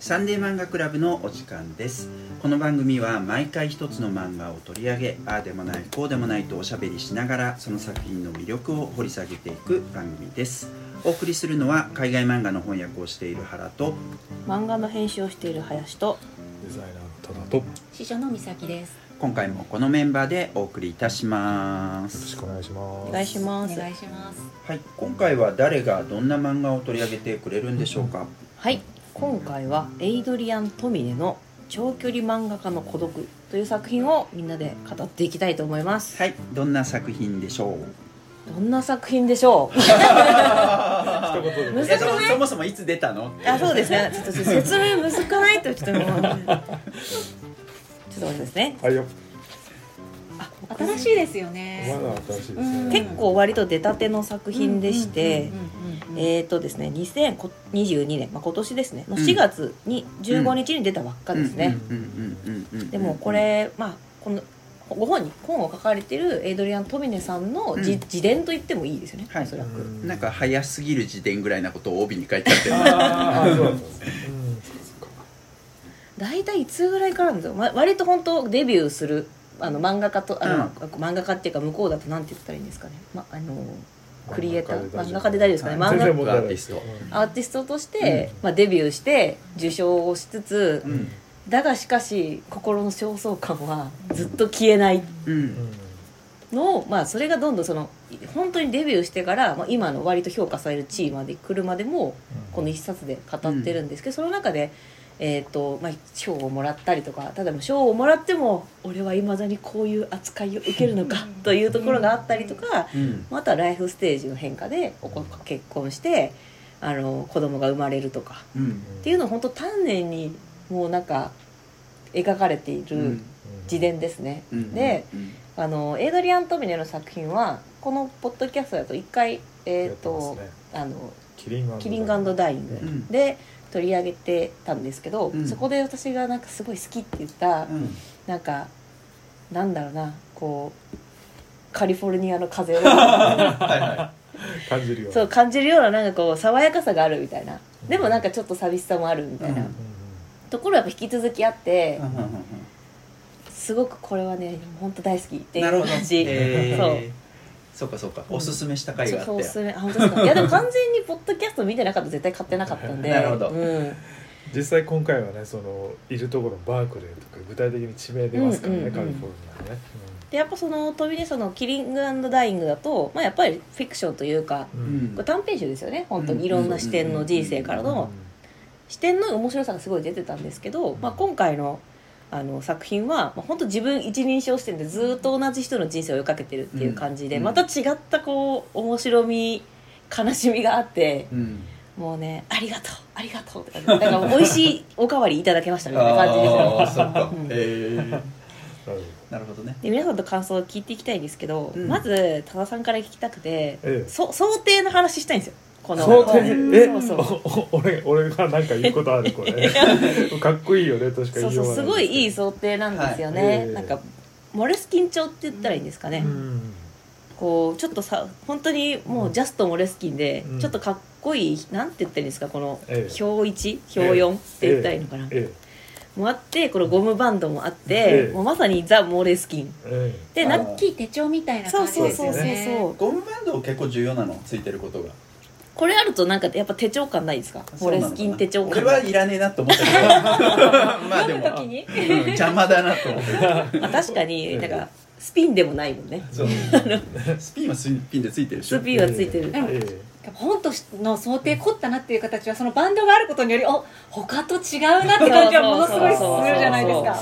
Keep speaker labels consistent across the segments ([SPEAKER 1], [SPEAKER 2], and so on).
[SPEAKER 1] サンデー漫画クラブのお時間です。この番組は毎回一つの漫画を取り上げああでもないこうでもないとおしゃべりしながらその作品の魅力を掘り下げていく番組です。お送りするのは海外漫画の翻訳をしている原と
[SPEAKER 2] 漫画の編集をしている林と
[SPEAKER 3] デザイナーの多田とよ
[SPEAKER 4] 師匠の美咲です。
[SPEAKER 1] 今回もこのメンバーでお送りいたします。
[SPEAKER 3] ろしくお願いします。
[SPEAKER 2] お願いし
[SPEAKER 4] お
[SPEAKER 2] ます。
[SPEAKER 4] 願いします。
[SPEAKER 1] はい今回は誰がどんな漫画を取り上げてくれるんでしょうか？
[SPEAKER 2] はい今回はエイドリアン・トミネの「長距離漫画家の孤独」という作品をみんなで語っていきたいと思います。
[SPEAKER 1] はい。どんな作品でしょう？
[SPEAKER 2] どんな作品でしょう？
[SPEAKER 3] 一言で。
[SPEAKER 2] むず
[SPEAKER 1] い。やそもそもいつ出たの？
[SPEAKER 2] あそうですね。ちょっと説明むずくないとちょっとも。うちょっと待ってですね。
[SPEAKER 3] はいよ。
[SPEAKER 4] 新しいですよ
[SPEAKER 3] ま
[SPEAKER 4] ね。
[SPEAKER 3] だ新しいです
[SPEAKER 4] うん
[SPEAKER 3] ね。
[SPEAKER 2] 結構割と出たての作品でして。
[SPEAKER 4] うんうんうんうん。
[SPEAKER 2] えーとですね2022年、まあ、今年ですね。の4月に15日に出たばっかですね、
[SPEAKER 1] うん。うん。うん。うん。うん。
[SPEAKER 2] でもこれまあこのご本人本を書かれてるエイドリアン・トミネさんの自,、
[SPEAKER 1] うん。
[SPEAKER 2] 自伝と言ってもいいですよね、
[SPEAKER 1] はい。
[SPEAKER 2] おそらく、
[SPEAKER 3] うん
[SPEAKER 1] なんか早すぎる時点ぐらいなことを帯に書いてあって。
[SPEAKER 2] 大体いつぐらいからなんですよ、ま、割と本当デビューするあの漫画家とあの、漫画家っていうか向こうだとなんて言ったらいいんですかね、ま、あのクリエイター？漫画家で大丈夫ですかね、
[SPEAKER 1] はい。
[SPEAKER 2] 漫画
[SPEAKER 1] アーティスト
[SPEAKER 2] アーティストとして、
[SPEAKER 3] うん。
[SPEAKER 2] まあ、デビューして受賞をしつつ、
[SPEAKER 1] うん。
[SPEAKER 2] だがしかし心の焦燥感はずっと消えない。のを、まあ、それがどんどんその本当にデビューしてから、まあ、今の割と評価される地位まで来るまでもこの一冊で語ってるんですけど、その中で、えーとまあ、賞をもらったりとかただ賞をもらっても俺はいまだにこういう扱いを受けるのかというところがあったりとか、
[SPEAKER 1] うん。
[SPEAKER 2] またライフステージの変化でおこ結婚してあの子供が生まれるとか
[SPEAKER 1] うん。
[SPEAKER 2] っていうのを本当丹念にもうなんか描かれている自伝ですね。
[SPEAKER 1] うん。
[SPEAKER 2] で
[SPEAKER 1] うん。
[SPEAKER 2] あのエイドリアン・トミネの作品はこのポッドキャストだと一回えっ、
[SPEAKER 3] やってます
[SPEAKER 2] と、
[SPEAKER 3] ね。
[SPEAKER 2] あの
[SPEAKER 3] キリン
[SPEAKER 2] キリングダイイング
[SPEAKER 1] うん。
[SPEAKER 2] で取り上げてたんですけど、
[SPEAKER 1] うん。
[SPEAKER 2] そこで私がなんかすごい好きって言った、
[SPEAKER 1] うん。
[SPEAKER 2] なんかなんだろうなこうカリフォルニアの風を。
[SPEAKER 1] はいは
[SPEAKER 3] 感じるよ
[SPEAKER 2] そう感じるようななんかこう爽やかさがあるみたいな。でもなんかちょっと寂しさもあるみたいな、
[SPEAKER 1] うん。
[SPEAKER 2] ところやっぱ引き続きあって
[SPEAKER 1] い、うんうんうん。
[SPEAKER 2] すごくこれはね本当大好きっていう感じ、
[SPEAKER 1] へ
[SPEAKER 2] そう。
[SPEAKER 1] ーそうかそうか。おすすめした回があって。
[SPEAKER 2] おすすめあ本当ですか。いやでも完全にポッドキャスト見てなかったら絶対買ってなかったんで。
[SPEAKER 1] なるほど。
[SPEAKER 2] うん、
[SPEAKER 3] 実際今回はねそのいるところのバークレーとか具体的に地名出ますからね
[SPEAKER 2] うんうんうん。
[SPEAKER 3] カリフォルニアね。
[SPEAKER 2] でやっぱその飛び出そのキリングダイイングだと、まあ、やっぱりフィクションというか
[SPEAKER 3] う
[SPEAKER 1] うん。ん
[SPEAKER 2] これ短編集ですよね。本当
[SPEAKER 1] うん。
[SPEAKER 2] にいろんな視点の人生からの。視点の面白さがすごい出てたんですけど、まあ、今回のあの作品は、まあ、本当自分一人称視点でずっと同じ人の人生を追いかけてるっていう感じで、
[SPEAKER 1] うん。
[SPEAKER 2] また違ったこう面白み悲しみがあって
[SPEAKER 1] うん。
[SPEAKER 2] もうね「ありがとうありがとう」って感じ。だから美味しいおかわりいただけましたみたいな感じですよ。
[SPEAKER 1] えー
[SPEAKER 3] なるほ
[SPEAKER 1] なるほどね。
[SPEAKER 2] で皆さんと感想を聞いていきたいんですけど、
[SPEAKER 1] うん。
[SPEAKER 2] まず多田さんから聞きたくて、
[SPEAKER 3] ええ。
[SPEAKER 2] そ想定の話したいんですよこの
[SPEAKER 3] 想定
[SPEAKER 2] うん
[SPEAKER 3] え
[SPEAKER 2] そうそう。
[SPEAKER 3] 俺俺がなんか言うことあるこれ。かっこいいよねとしか
[SPEAKER 2] そうそう
[SPEAKER 3] 言いようがない
[SPEAKER 2] すごいいい想定なんですよね、
[SPEAKER 3] はい。ええ
[SPEAKER 2] なんかモレスキン調って言ったらいいんですかね、
[SPEAKER 3] うん。
[SPEAKER 2] こうちょっとさ本当にもうジャストモレスキンで、
[SPEAKER 3] うん。
[SPEAKER 2] ちょっとかっこいいなんて言ったらいいんですかこの
[SPEAKER 3] ええ。
[SPEAKER 2] 表1表4って言ったらいいのかな、
[SPEAKER 3] え
[SPEAKER 2] もあってこのゴムバンドもあって、
[SPEAKER 3] ええ。
[SPEAKER 2] もうまさにザ・モレスキン。
[SPEAKER 3] ええ。
[SPEAKER 2] でな
[SPEAKER 1] あ
[SPEAKER 4] 大きい手帳みたいな
[SPEAKER 2] そう
[SPEAKER 4] 感じ
[SPEAKER 2] そうそうそう。
[SPEAKER 4] ですよね。
[SPEAKER 2] そう。
[SPEAKER 1] ゴムバンド結構重要なの？ついてることが
[SPEAKER 2] これあるとなんかやっぱ手帳感ないですか？モレスキン手帳感
[SPEAKER 1] 俺はいらねえなと思ったけど まあでも。うん邪魔だなと思って
[SPEAKER 2] まあ確かになんかスピンでもないもんね。
[SPEAKER 1] そう。スピンはスピンでついてるでしょ。
[SPEAKER 2] スピンはついてる、
[SPEAKER 4] ええ。
[SPEAKER 3] え
[SPEAKER 4] 本との想定凝ったなっていう形はそのバンドがあることによりお他と違うなって感じはものすごいするじゃないですか。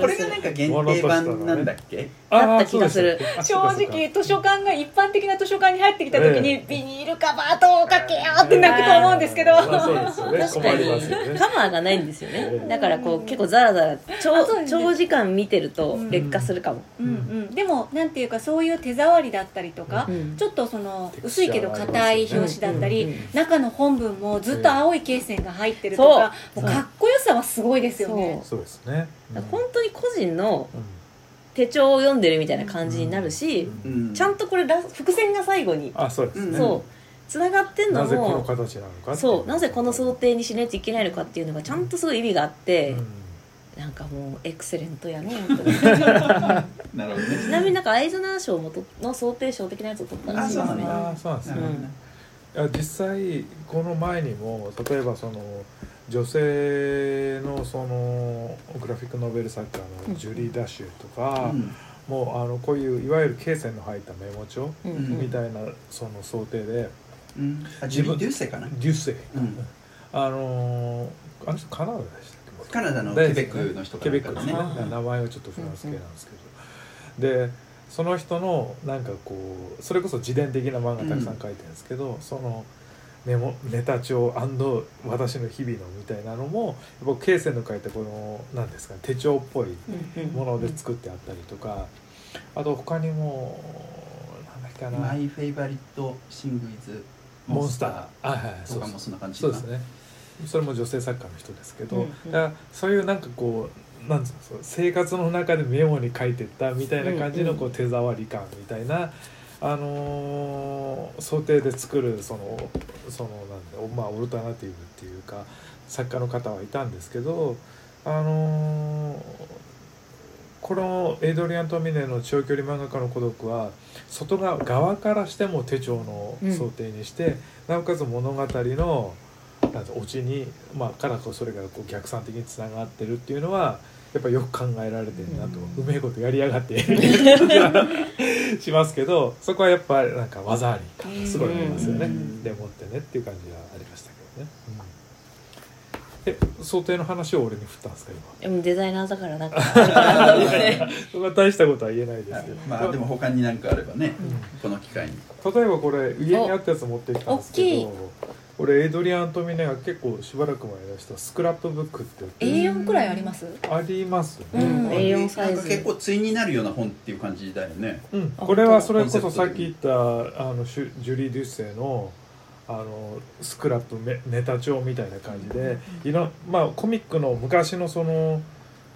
[SPEAKER 1] これがなんか限定版なんだっけ？
[SPEAKER 3] え
[SPEAKER 2] だった気がする。
[SPEAKER 4] 正直図書館が一般的な図書館に入ってきた時に
[SPEAKER 3] ええ
[SPEAKER 4] ビニールカバーとかけようって泣くと思うんですけど、
[SPEAKER 3] まあそうですよね。
[SPEAKER 2] 確かに。
[SPEAKER 3] ね。
[SPEAKER 2] カバーがないんですよね。
[SPEAKER 3] ええ
[SPEAKER 2] だからこう結構ザラザラ長長時間見てると
[SPEAKER 4] うん。
[SPEAKER 2] 劣化するかも、
[SPEAKER 4] うんうん、でもなんていうかそういう手触りだったりとか、
[SPEAKER 2] うん。
[SPEAKER 4] ちょっとその薄いけど硬い表紙だったり、
[SPEAKER 2] うんうん
[SPEAKER 4] 中の本文もずっと青い罫線が入ってるとか、
[SPEAKER 2] そう。
[SPEAKER 4] もうかっこよさはすごいですよね。
[SPEAKER 3] そう。ですね。
[SPEAKER 2] 本当に個人の
[SPEAKER 3] うん
[SPEAKER 2] 手帳を読んでるみたいな感じになるし、
[SPEAKER 1] うん。
[SPEAKER 2] ちゃんとこれラ伏線が最後に、
[SPEAKER 3] あそうですね。
[SPEAKER 2] そう。つながってんの
[SPEAKER 3] なぜこの
[SPEAKER 2] も
[SPEAKER 3] 形なのか
[SPEAKER 2] そう。なぜこの想定にしないといけないのかっていうのがちゃんとすごい意味があって、なんかもうエクセレントやの本当にち
[SPEAKER 1] なるほどね。
[SPEAKER 2] なみになんかアイズナー賞もとの想定賞的なやつを取ったらしいですね。
[SPEAKER 1] あそうなん
[SPEAKER 3] ですね。
[SPEAKER 1] なるほど。ね
[SPEAKER 3] いや実際この前にも例えばその女性のそのグラフィックノベル作家のジュリー・ダッシュとか、
[SPEAKER 1] うん。
[SPEAKER 3] もうあのこういういわゆる罫線の入ったメモ帳みたいなその想定で、
[SPEAKER 1] うん。あジュリー・デューセかな？
[SPEAKER 3] デュッセイ、
[SPEAKER 1] うん。
[SPEAKER 3] あのーあの人カナダでしたっけ？
[SPEAKER 1] カナダのケベックの人か
[SPEAKER 3] ケベックですね。名前はちょっとフランス系なんですけど、でその人のなんかこうそれこそ自伝的な漫画たくさん書いてるんですけど、そのメモネタ帳私の日々のみたいなのも僕ケイセンの書いたこの何ですかね手帳っぽい
[SPEAKER 2] うんうん。
[SPEAKER 3] もので作ってあったりとか、あと他にもなんだっけかな。
[SPEAKER 1] マイフェイバリットシングイズ
[SPEAKER 3] モンスター。あはいはいそう
[SPEAKER 1] とかもそんな感じ
[SPEAKER 3] そうですね。それも女性作家の人ですけど、
[SPEAKER 2] う
[SPEAKER 3] そういうなんかこうなんつうの生活の中でメモに書いてったみたいな感じのこう手触り感みたいな、あのー想定で作るそのそのなんだまあオルタナティブっていうか作家の方はいたんですけどあのーこのエイドリアン・トミネの長距離漫画家の孤独は外側側からしても手帳の想定にして、なおかつ物語のなんてオチに、まあ、からそれがこう逆算的につながってるっていうのはやっぱよく考えられてるなと、うめえことやりやがって しますけどそこはやっぱなんか技あり感がすごいありますよね、
[SPEAKER 1] うん。
[SPEAKER 3] でもってねっていう感じがありましたけどね、うん、え想定の話を俺に振ったんですか今？
[SPEAKER 2] でもデザイナーだからなんか
[SPEAKER 3] そんな大したことは言えないですけど、
[SPEAKER 1] まあでも他に何かあればね
[SPEAKER 3] うん。
[SPEAKER 1] この機会に。
[SPEAKER 3] 例えばこれ家にあったやつ持ってきたんですけ
[SPEAKER 2] お大きい。
[SPEAKER 3] ど俺エイドリアン・トミネが結構しばらく前に出したスクラップブックって言って
[SPEAKER 4] A4 くらいあります？
[SPEAKER 3] ありますね、
[SPEAKER 2] うん。A4 サイズ。
[SPEAKER 1] なんか結構対になるような本っていう感じだよね。
[SPEAKER 3] うん。
[SPEAKER 2] あ
[SPEAKER 3] これはそれこそさっき言ったあのシュジュリー・デュッセイのあのスクラップメネタ帳みたいな感じで、いろまあコミックの昔のその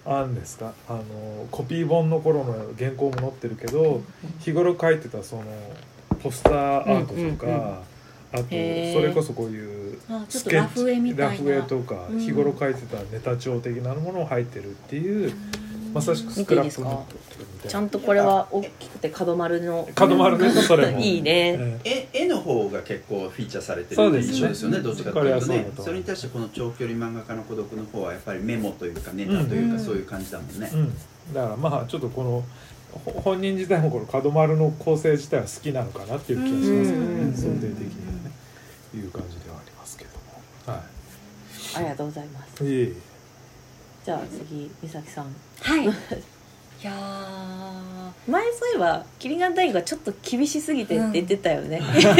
[SPEAKER 3] なんですか？あのコピー本の頃の原稿も載ってるけど日頃書いてたそのポスターアートとか、
[SPEAKER 2] うんうんうん
[SPEAKER 3] あとそれこそこういう
[SPEAKER 4] あちょっ
[SPEAKER 3] スケッ
[SPEAKER 4] とラフ絵みたいな。
[SPEAKER 3] ラフ絵とか
[SPEAKER 4] うん。
[SPEAKER 3] 日頃書いてたネタ帳的なものを入ってるっていう、まさしくスクラップブックみたいな。
[SPEAKER 2] ちゃんとこれは大きくて角丸の
[SPEAKER 3] 角丸ねそれも。
[SPEAKER 2] いいね。
[SPEAKER 3] ええ。
[SPEAKER 1] 絵絵の方が結構フィーチャーされてるって
[SPEAKER 3] そうですね。
[SPEAKER 1] 印象ですよねどっちかと
[SPEAKER 3] これ
[SPEAKER 1] いうとね。
[SPEAKER 3] は。そ
[SPEAKER 1] れに対してこの長距離漫画家の孤独の方はやっぱりメモというかネタというか
[SPEAKER 4] うん。
[SPEAKER 1] そういう感じだもんね。
[SPEAKER 3] うん、だからまあちょっとこのほ本人自体もこの角丸の構成自体は好きなのかなっていう気がしますけど
[SPEAKER 2] うん
[SPEAKER 3] ね。
[SPEAKER 2] うん。
[SPEAKER 3] 想定的にいう感じではありますけども。は
[SPEAKER 2] ありがとうございます。
[SPEAKER 3] いいえいえ。
[SPEAKER 2] じゃあ次美咲さん。
[SPEAKER 4] はい。いや
[SPEAKER 2] 前そういえばキリガン大学がちょっと厳しすぎてって言ってたよね、うだっ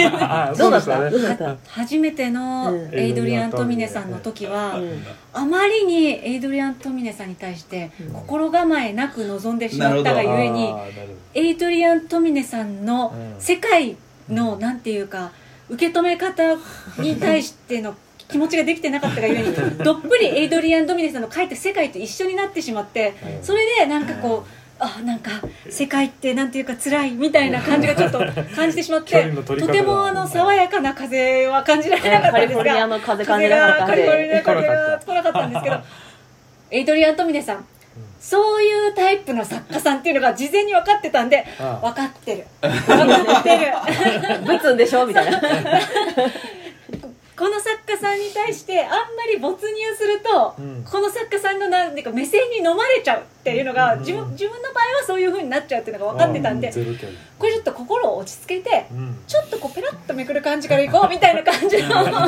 [SPEAKER 2] た？
[SPEAKER 3] そうでし
[SPEAKER 2] どうだった？
[SPEAKER 4] ー初めての
[SPEAKER 2] うん。
[SPEAKER 4] エイドリアン・トミネさんの時は、
[SPEAKER 2] うん。
[SPEAKER 4] あまりにエイドリアン・トミネさんに対して
[SPEAKER 2] うん。
[SPEAKER 4] 心構えなく臨んでしまったがゆえに
[SPEAKER 3] あーなるほ
[SPEAKER 4] エイドリアン・トミネさんの
[SPEAKER 3] うん。
[SPEAKER 4] 世界のなんていうか受け止め方に対しての気持ちができてなかったがゆえに どっぷりエイドリアン・トミネさんの描いた世界と一緒になってしまって
[SPEAKER 3] うん。
[SPEAKER 4] それでなんかこうあなんか世界ってなんていうか辛いみたいな感じがちょっと 感じてしまっ
[SPEAKER 3] 距
[SPEAKER 4] てとてもあの爽やかな風は感じられなかった
[SPEAKER 2] カリフォルニア
[SPEAKER 4] んですが
[SPEAKER 2] の風感じなかったん
[SPEAKER 4] カリフォルニ
[SPEAKER 2] で
[SPEAKER 4] ア風が来なかったんですけど エイドリアン・トミネさんそういうタイプの作家さんっていうのが事前に分かってたんで
[SPEAKER 3] あ
[SPEAKER 4] 分かってる。分かってる。
[SPEAKER 2] ぶつんでしょ？みたいな。
[SPEAKER 4] この作家さんに対してあんまり没入すると、
[SPEAKER 3] うん。
[SPEAKER 4] この作家さんのなんか目線に飲まれちゃうっていうのが、
[SPEAKER 3] うん。
[SPEAKER 4] 自分自分の場合はそういう風になっちゃうっていうのが分かってたんで、
[SPEAKER 3] あーゼロキャリ
[SPEAKER 4] これちょっと心を落ち着けて
[SPEAKER 3] うん。
[SPEAKER 4] ちょっとこうペラッとめくる感じからいこうみたいな感じの あ
[SPEAKER 3] ま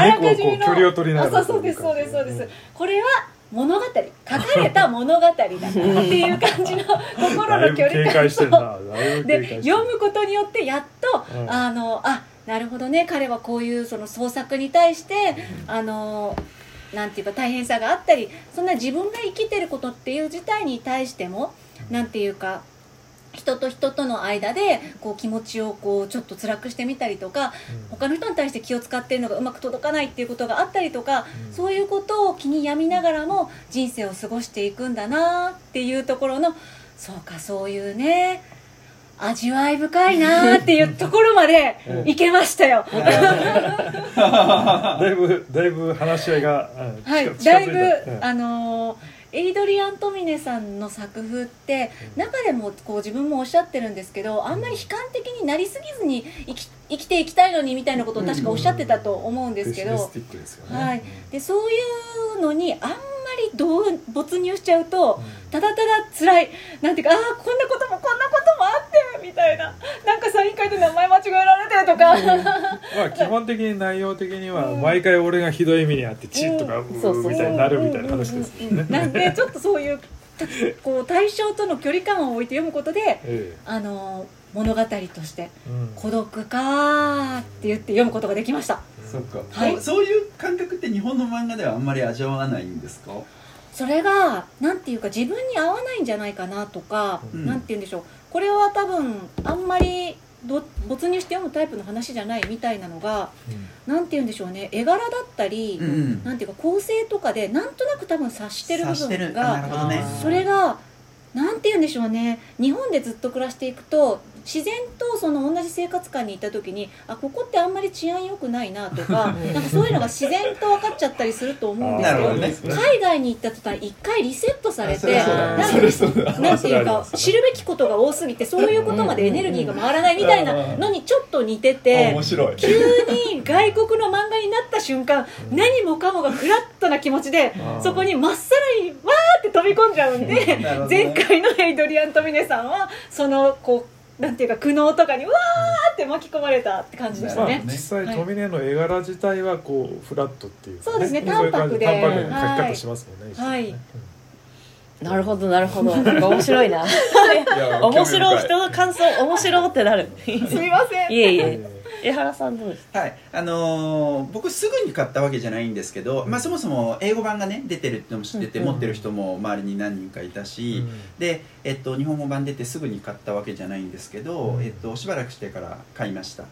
[SPEAKER 3] あ
[SPEAKER 4] らかじめの
[SPEAKER 3] 猫をこう距離を取りながら
[SPEAKER 4] あそうそうですそうですそうです。これは物語書かれた物語だっていう感じの心の距離感
[SPEAKER 3] 警戒してるな。だいぶ警戒
[SPEAKER 4] で読むことによってやっと、
[SPEAKER 3] うん。
[SPEAKER 4] あのあなるほどね彼はこういうその創作に対して、あのなんていうか大変さがあったりそんな自分が生きてることっていう事態に対しても、なんていうか人と人との間でこう気持ちをこうちょっと辛くしてみたりとか
[SPEAKER 3] うん。
[SPEAKER 4] 他の人に対して気を使ってるのがうまく届かないっていうことがあったりとか、
[SPEAKER 3] うん。
[SPEAKER 4] そういうことを気に病みながらも人生を過ごしていくんだなっていうところのそうかそういうね味わい深いなーっていうところまで
[SPEAKER 3] うん。
[SPEAKER 4] いけましたよ。
[SPEAKER 3] だいぶだいぶ話し合いが、うん
[SPEAKER 4] はい、
[SPEAKER 3] 近
[SPEAKER 4] だいぶ、あのーエイドリアン・トミネさんの作風って
[SPEAKER 3] うん。
[SPEAKER 4] 中でもこう自分もおっしゃってるんですけどあんまり悲観的になりすぎずに生き生きていきたいのにみたいなことを確かおっしゃってたと思うんですけど、はい、でそういうのにあんまりどう没入しちゃうとただただ辛い。なんていうかああこんなこともこんなこともあってみたいな。なんかサイン会で名前間違えられてとか、
[SPEAKER 3] まあ基本的に内容的には毎回俺がひどい目にあってチッとかうーみたいになるみたいな話ですよね。
[SPEAKER 4] なんでちょっとそういうこう対象との距離感を置いて読むことで
[SPEAKER 3] え
[SPEAKER 4] あの物語として
[SPEAKER 3] えうん。
[SPEAKER 4] 孤独かーって言って読むことができました
[SPEAKER 1] そっか、
[SPEAKER 4] はい。
[SPEAKER 1] そうそういう感覚って日本の漫画ではあんまり味わわないんですか？
[SPEAKER 4] それがなんていうか自分に合わないんじゃないかなとか、
[SPEAKER 1] うん。
[SPEAKER 4] なんて言うんでしょう。これは多分あんまりど没入して読むタイプの話じゃないみたいなのがなんて言うんでしょうね。絵柄だったり、
[SPEAKER 1] うんうん。
[SPEAKER 4] なんていうか構成とかでなんとなく多分察してる部分
[SPEAKER 1] あなる
[SPEAKER 4] が
[SPEAKER 1] ほどね。
[SPEAKER 4] それがなんて言うんでしょうね。日本でずっと暮らしていくと自然とその同じ生活感にいた時にあここってあんまり治安良くないなとか
[SPEAKER 2] うん
[SPEAKER 4] なんかそういうのが自然と分かっちゃったりすると思うんですけど
[SPEAKER 1] なるほどね。
[SPEAKER 4] 海外に行った途端一回リセットされて
[SPEAKER 1] あそれそうだ
[SPEAKER 4] なんか
[SPEAKER 1] それそうだ
[SPEAKER 4] なんていうか知るべきことが多すぎてそういうことまでエネルギーが回らないみたいなのにちょっと似てて
[SPEAKER 1] 面白い。
[SPEAKER 4] 急に外国の漫画になった瞬間何もかもがフラットな気持ちでそこにまっさらにわーって飛び込んじゃうんで前回のエイドリアン・トミネさんはそのこうなんていうか苦悩とかにわーって巻き込まれたって感じでしたね。
[SPEAKER 3] まあ実。際
[SPEAKER 4] はい
[SPEAKER 3] トミネの絵柄自体はこうフラットっていうか
[SPEAKER 4] そうですね
[SPEAKER 3] そういう感じ
[SPEAKER 4] 淡白で。
[SPEAKER 3] 淡白な
[SPEAKER 4] はい
[SPEAKER 3] 描き方しますもんね
[SPEAKER 4] はい。
[SPEAKER 2] なるほどなるほど。面白いな。面白い人の感想面白ってなる。い
[SPEAKER 4] すみません。
[SPEAKER 2] えい
[SPEAKER 3] うん
[SPEAKER 2] え江原さんどうです
[SPEAKER 1] はい。あのー僕すぐに買ったわけじゃないんですけど、まあ、そもそも英語版がね出てるってのも知ってて、
[SPEAKER 2] うん。
[SPEAKER 1] 持ってる人も周りに何人かいたし、で、えっと、日本語版出てすぐに買ったわけじゃないんですけど、
[SPEAKER 3] うん。
[SPEAKER 1] えっと、しばらくしてから買いました、
[SPEAKER 3] うん。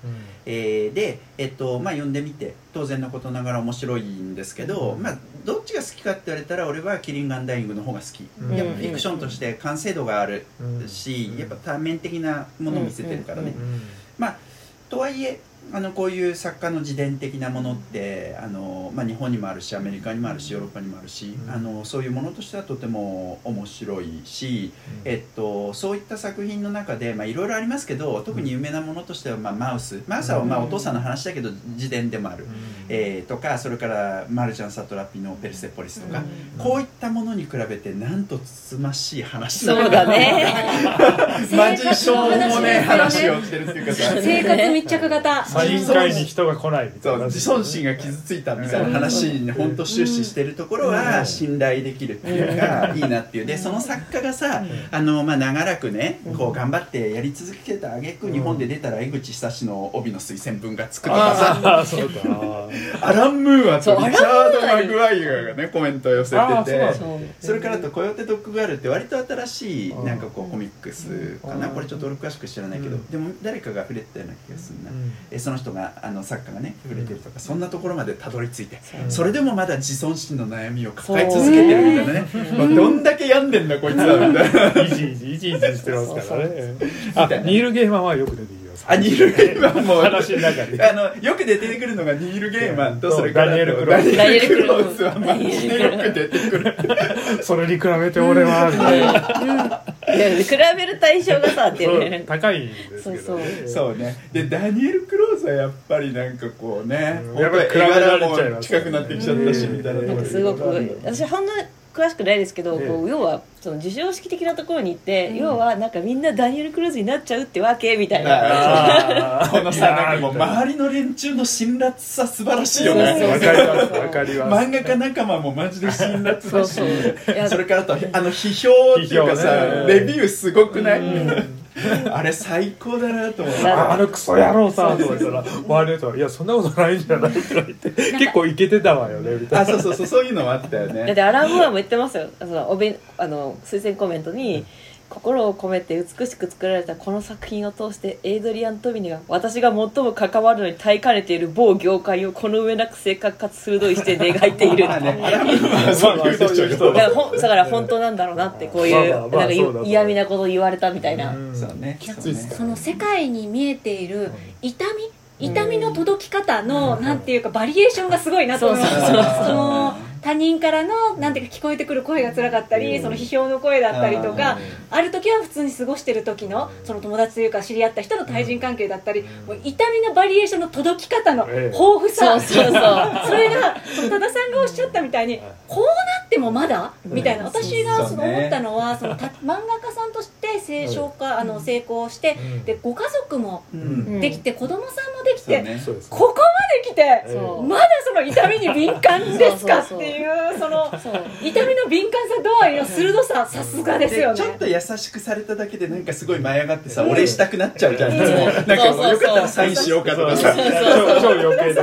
[SPEAKER 1] えーで、えっとまあ、読んでみて当然のことながら面白いんですけど、
[SPEAKER 3] うん。
[SPEAKER 1] まあ、どっちが好きかって言われたら俺は「キリンガンダイイング」の方が好き、
[SPEAKER 3] うん。
[SPEAKER 1] やっぱフィクションとして完成度がある
[SPEAKER 3] うん。
[SPEAKER 1] し、やっぱ多面的なものを見せてるからね、
[SPEAKER 2] うん
[SPEAKER 3] うん
[SPEAKER 1] まあのこういう作家の自伝的なものってあの、まあ、日本にもあるしアメリカにもあるしヨーロッパにもあるし、
[SPEAKER 3] うん。
[SPEAKER 1] あのそういうものとしてはとても面白いし、えっと、そういった作品の中でまあいろいろありますけど特に有名なものとしては、まあ、マウス。マウスはまあお父さんの話だけど自伝でもある、
[SPEAKER 3] うん。
[SPEAKER 1] えーとかそれからマルジャン・サトラピの「ペルセポリス」とか、
[SPEAKER 3] うん。
[SPEAKER 1] こういったものに比べてなんとつつましい話。
[SPEAKER 2] そうだね。
[SPEAKER 1] マジしょうもね。話をしてるっていうかさ。
[SPEAKER 4] 生活密着型。
[SPEAKER 3] サイン会に人が来ないみた
[SPEAKER 1] そ
[SPEAKER 3] いうな
[SPEAKER 1] 自尊心が傷ついたみたいな話に本当終始してるところは信頼できるっていうかいいなっていう。でその作家がさあのまあ長らくねこう頑張ってやり続けてた挙句日本で出たら江口久志の帯の推薦文がつくとかさ
[SPEAKER 3] ああそうか。
[SPEAKER 1] アラン・ムーアとリチャード・マグワイアがねコメントを寄せてて
[SPEAKER 3] そ
[SPEAKER 1] れからあと「コヨテ・ドッグガール」って割と新しい
[SPEAKER 3] うん
[SPEAKER 1] なんかこうコミックスかな？
[SPEAKER 3] うん。
[SPEAKER 1] これちょっと俺詳しく知らないけど
[SPEAKER 3] うん。
[SPEAKER 1] でも誰かが触れてたような気がするなその人があの作家がね触れてるとかそんなところまでたどり着いて
[SPEAKER 2] そう。
[SPEAKER 1] それでもまだ自尊心の悩みを抱え続けてるみたいなね。まあどんだけ病んでんだこいつはみたいな。
[SPEAKER 3] イジイジイジイジしてますからね。
[SPEAKER 1] そう
[SPEAKER 3] あニール・ゲーマンはよく出てきます。
[SPEAKER 1] あニール・ゲーマンも
[SPEAKER 3] 話の中で
[SPEAKER 1] あのよく出てくるのがニール・ゲーマンと
[SPEAKER 3] そう
[SPEAKER 1] それから
[SPEAKER 3] ダニエルクローズ。
[SPEAKER 1] ダニエル・クローズはマジでよく出てくる
[SPEAKER 3] それに比べて俺はみた い
[SPEAKER 2] や比べる対象がさっていうね。
[SPEAKER 3] そう高いんですけどね。
[SPEAKER 1] そうね。でダニエル・クローズはやっぱりなんかこうね
[SPEAKER 3] うん。やっぱり比べら
[SPEAKER 1] 柄
[SPEAKER 3] れちゃいます
[SPEAKER 1] も近くなってきちゃったしみたいなところで
[SPEAKER 2] すごく私ほんの詳しくないですけど、
[SPEAKER 3] ええ。
[SPEAKER 2] こう要はその授賞式的なところに行って、
[SPEAKER 4] うん。
[SPEAKER 2] 要はなんかみんなダニエル・クルーズになっちゃうってわけみたいな。
[SPEAKER 1] あ
[SPEAKER 3] あー。
[SPEAKER 1] このさなんかもう周りの連中の辛辣さ素晴らしいよね。
[SPEAKER 3] わかりますわかります。
[SPEAKER 1] 漫画家仲間もマジで辛辣だし。
[SPEAKER 2] そ
[SPEAKER 1] れからあとあの批評っていうかさ、レビューすごくない、
[SPEAKER 3] うん
[SPEAKER 1] あれ最高だなと思う
[SPEAKER 3] ああのクソ野郎さとか言ったら周りの人は「いやそんなことないんじゃない?」とか言って。結構イケてたわよねみたいな。
[SPEAKER 1] あそうそうそう。そういうのもあったよ
[SPEAKER 2] だっ
[SPEAKER 1] ね
[SPEAKER 2] てアラン・ムーアも言ってますよ。そのおべんあの推薦コメントに、心を込めて美しく作られたこの作品を通してエイドリアン・トミネが私が最も関わるのに耐えかねている某業界をこの上なく正確かつ鋭い視点で描いている だから本当なんだろうなってこういう嫌味なこと言われたみたいな、
[SPEAKER 3] うん。
[SPEAKER 1] そ
[SPEAKER 4] の世界に見えている痛み痛みの届き方の、
[SPEAKER 3] うん。
[SPEAKER 4] なんていうかバリエーションがすごいなと思います他人からのなんていうか聞こえてくる声が辛かったり、
[SPEAKER 3] うん。
[SPEAKER 4] その批評の声だったりとか、
[SPEAKER 3] うん。
[SPEAKER 4] ある時は普通に過ごしてる時のその友達というか知り合った人の対人関係だったり、もう痛みのバリエーションの届き方の
[SPEAKER 3] ええ。
[SPEAKER 4] 豊富さ、
[SPEAKER 2] そうそうそう。
[SPEAKER 4] それがその多田さんがおっしゃったみたいにこうなってもまだ？みたいな。
[SPEAKER 1] うん。
[SPEAKER 4] 私がその思ったのはそのた漫画家さんとして成長かあの成功して
[SPEAKER 3] うん。
[SPEAKER 4] でご家族もできて子供さんもできてここまで来てまだその痛みに敏感ですか？っていうその
[SPEAKER 2] そう。
[SPEAKER 4] 痛みの敏感さ度合いの鋭ささすがですよね。
[SPEAKER 1] ちょっと優しくされただけでなんかすごい舞い上がってさ、
[SPEAKER 4] うん。
[SPEAKER 1] お礼したくなっちゃうじゃん、なんかよかったらサインしようかとかさ。
[SPEAKER 3] 超超余計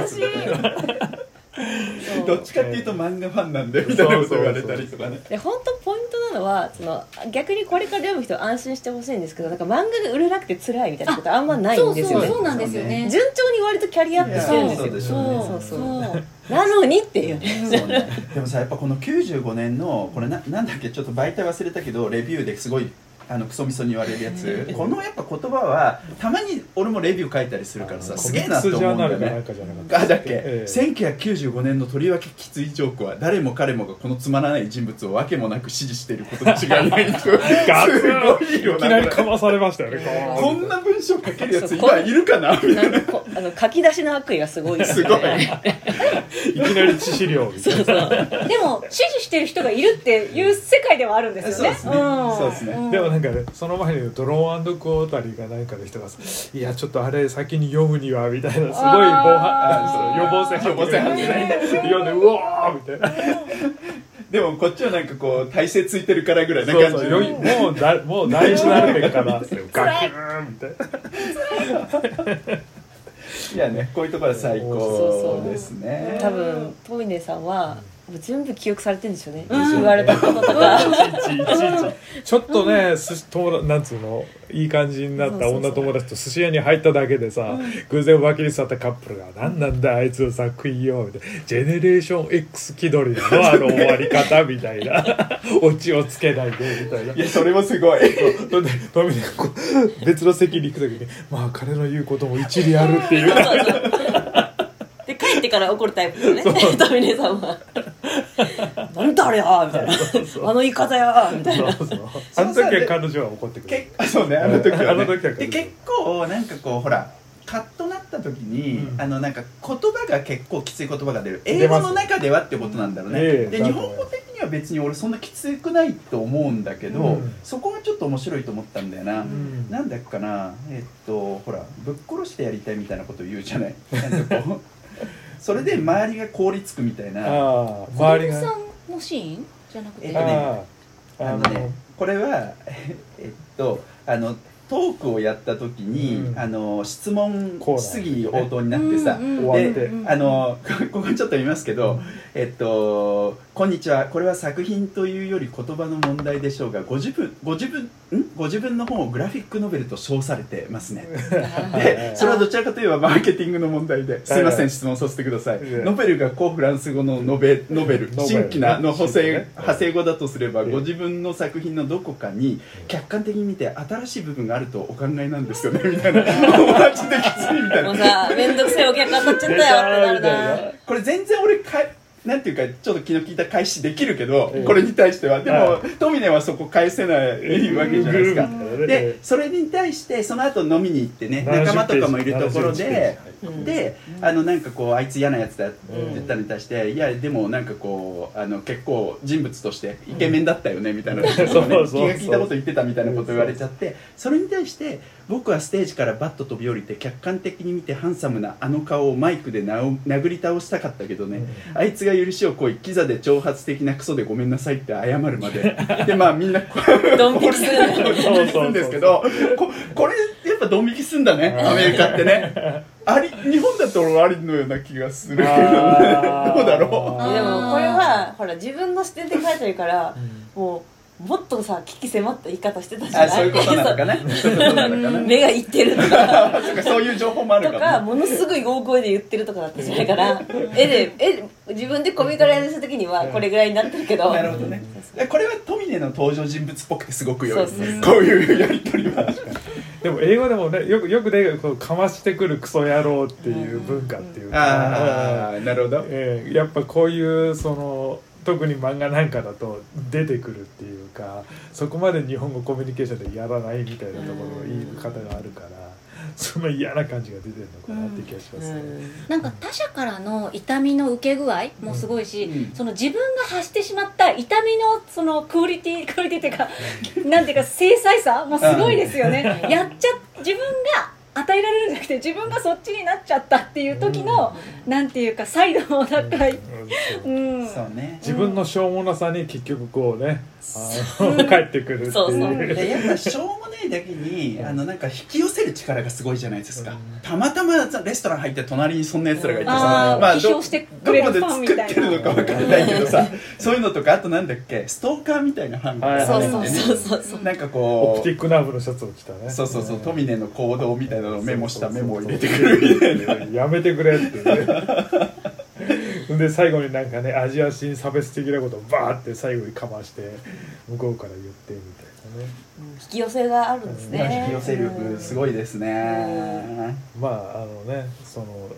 [SPEAKER 1] どっちかっていうと漫画ファンなんだよみたいなこと言われたりとかね。
[SPEAKER 2] で本当ポイントなのはその逆にこれから読む人は安心してほしいんですけどなんか漫画が売れなくて辛いみたいなことあんまないんですよね。
[SPEAKER 4] そうそうそうなんですよね。
[SPEAKER 2] 順調に割とキャリアアップしてるんですよ。
[SPEAKER 4] そう
[SPEAKER 2] そう
[SPEAKER 4] そ
[SPEAKER 2] そううなのにっていうね。
[SPEAKER 1] そう。ねでもさやっぱこの95年のこれななんだっけちょっと媒体忘れたけどレビューですごいあのクソみそに言われるやつ。このやっぱ言葉はたまに俺もレビュー書いたりするからさすげえなって思うんだよね。あだっけ、
[SPEAKER 3] ええ。
[SPEAKER 1] 1995年のとりわけきついジョークは誰も彼もがこのつまらない人物をわけもなく支持していることに違いないすごいよ
[SPEAKER 3] いきなりかまされましたよね
[SPEAKER 1] こんな文章書けるやつ今いるかな？みた
[SPEAKER 2] ないんかこあの書き出しの悪意がすごいです
[SPEAKER 1] すごい
[SPEAKER 3] いきなり致死量みたいな。
[SPEAKER 4] でも支持してる人がいるっていう世界ではあるんですよね。
[SPEAKER 1] そうですね。で
[SPEAKER 3] もなんかねその前にドローンクォータリーが何かの人がさいやちょっとあれ先に読むにはみたいなすごい防犯予防線
[SPEAKER 1] 予防線
[SPEAKER 3] みたいな読んでうわーみたいな
[SPEAKER 1] でもこっちはなんかこう体勢ついてるからぐらいな感じ
[SPEAKER 3] もうだもう大事なるべきかなって。ガキーンみたい。ない
[SPEAKER 1] やねこういうところは最高ですね。
[SPEAKER 2] 多分トミネさんは全部記憶されてるんですよね、
[SPEAKER 4] うん。
[SPEAKER 2] 言われたこととか、
[SPEAKER 3] い ちょっとねすし友達なんつうのいい感じになった女友達と寿司屋に入っただけでさ、偶然脇に座ったカップルが「何なんだあいつの作品よ」みたいな「ジェネレーション X 気取りなのあの終わり方」みたいな「オチをつけないで」みたいな。い
[SPEAKER 1] やそれもすごい。
[SPEAKER 3] それでトミネがこう別の席に行く時に「まあ彼の言うことも一理ある」っていう
[SPEAKER 2] で帰ってから怒るタイプですよね。トミネさんは「なんだあれや!」みたいな「あの言い方や!」みたいな。
[SPEAKER 3] そうそう。あの時は彼女は怒ってくる。
[SPEAKER 1] け あそうね。あの時は、ね、
[SPEAKER 3] あの時は
[SPEAKER 1] で結構なんかこうほらカッとなった時に、
[SPEAKER 3] うん。
[SPEAKER 1] あのなんか言葉が結構きつい言葉が出る。英語の中ではってことなんだろうね、
[SPEAKER 3] ええだと
[SPEAKER 1] で日本語的には別に俺そんなきつくないと思うんだけど、
[SPEAKER 3] うん。
[SPEAKER 1] そこがちょっと面白いと思ったんだよな、
[SPEAKER 3] うん。
[SPEAKER 1] なんだっけかな。えっとほらぶっ殺してやりたいみたいなこと言うじゃない。なんかこうそれで周りが凍りつくみたいな。
[SPEAKER 3] ああ
[SPEAKER 4] 子
[SPEAKER 3] 周りが
[SPEAKER 4] 供さんのシーンじゃなくて、
[SPEAKER 1] えっとね。
[SPEAKER 3] ああ
[SPEAKER 1] あのねこれは えっとあのトークをやった時に、
[SPEAKER 3] うん。
[SPEAKER 1] あの質問質疑応答になってさ、
[SPEAKER 4] うんうん
[SPEAKER 3] 終わって
[SPEAKER 1] であのここちょっと見ますけど、えっと「こんにちは。これは作品というより言葉の問題でしょうがご自分ご自分ん？ご自分の本をグラフィックノベルと称されてますね」でそれはどちらかといえばマーケティングの問題ですいません質問させてください。ノベルが古フランス語のノベノベル。新規なの補正派生語だとすれば
[SPEAKER 3] ええ。
[SPEAKER 1] ご自分の作品のどこかに客観的に見て新しい部分があるとお考えなんですよねみたいな。マジできついみたいな。
[SPEAKER 2] もうさ面倒くせえお客当たっちゃったよってなるな。
[SPEAKER 1] これ全然俺かなんていうかちょっと気の利いた返しできるけど、
[SPEAKER 3] ええ。
[SPEAKER 1] これに対しては。でも、
[SPEAKER 3] は
[SPEAKER 1] トミネはそこ返せないわけじゃないですか、
[SPEAKER 3] うん。
[SPEAKER 1] でそれに対してその後飲みに行ってね
[SPEAKER 3] 70
[SPEAKER 1] 仲間とかもいるところでであのなんかこうあいつ嫌なやつだって言ったのに対して、いやでもなんかこうあの結構人物としてイケメンだったよねみたいなことをね、
[SPEAKER 3] そうそうそう。
[SPEAKER 1] 気が利いたこと言ってたみたいなこと言われちゃってそれに対して僕はステージからバッと飛び降りて客観的に見てハンサムなあの顔をマイクでなお殴り倒したかったけどね、あいつが許しをこいキザで挑発的なクソでごめんなさいって謝るまで。でまあみんな
[SPEAKER 2] ドン引きするん
[SPEAKER 1] ですけどここれやっぱドン引きすんだね。アメリカってね。あり日本だと俺ありのような気がするけどね。どうだろ
[SPEAKER 2] でもこれはほら自分の視点で書いてるからもうもっとさ危機迫った言い方してたじゃない？
[SPEAKER 1] あ そういうことなのかな？
[SPEAKER 2] 目がいってるとか。
[SPEAKER 1] そうかそういう情報もある
[SPEAKER 2] と
[SPEAKER 1] かも
[SPEAKER 2] のすごい大声で言ってるとかだったじゃないかな絵で絵で自分でコミカルやする時にはこれぐらいになってるけど。
[SPEAKER 1] なるほどね。えこれはトミネの登場人物っぽくてすごく良い
[SPEAKER 2] そう。そうそう
[SPEAKER 1] こういうやり取りは。
[SPEAKER 3] でも英語でもねよくよくねこうかましてくるクソ野郎っていう文化っていうか、
[SPEAKER 1] ああなるほど。
[SPEAKER 3] えーやっぱこういうその特に漫画なんかだと出てくるっていうかそこまで日本語コミュニケーションでやらないみたいなところの言い方があるからその嫌な感じが出てるのかなって気がしますね。
[SPEAKER 4] なんか他者からの痛みの受け具合もすごいし、
[SPEAKER 1] うん。
[SPEAKER 4] その自分が発してしまった痛みのそのクオリティクオリティっていうかなんていうか精細さもすごいですよね、やっちゃ自分えられるんじゃなくて自分がそっちになっちゃったっていう時の、なんていうかサイドの高い、うん、
[SPEAKER 1] そうね。
[SPEAKER 3] 自分のしょうもなさに結局こうねあの帰ってくるっていう。
[SPEAKER 2] そうそう。
[SPEAKER 1] でやっぱしょうもないだけにあのなんか引き寄せる力がすごいじゃないですか。
[SPEAKER 3] うん。
[SPEAKER 1] たまたまレストラン入って隣にそんなやつらがいて
[SPEAKER 4] あ
[SPEAKER 1] さ
[SPEAKER 4] ー批
[SPEAKER 1] ど
[SPEAKER 4] 評して
[SPEAKER 1] どこで
[SPEAKER 4] ファンみたいな。
[SPEAKER 1] 作ってるのかわかんないけどさそういうのとかあとなんだっけストーカーみたいなファンが
[SPEAKER 2] そう
[SPEAKER 1] 入ってね。
[SPEAKER 2] そうそうそう。
[SPEAKER 1] なんか
[SPEAKER 3] オ
[SPEAKER 1] こう
[SPEAKER 3] プティックナーブのシャツを着たね。
[SPEAKER 1] そうそうそう、
[SPEAKER 3] ん。
[SPEAKER 1] トミネの行動みたいなのをメモしたメモを入れてくるみたいな。
[SPEAKER 3] やめてくれってねで最後になんかねアジア人差別的なことをバーって最後にかまして向こうから言ってみたいなね
[SPEAKER 2] 引き寄せがあるんですね
[SPEAKER 1] 引き寄せ力すごいですね。
[SPEAKER 3] まああのねその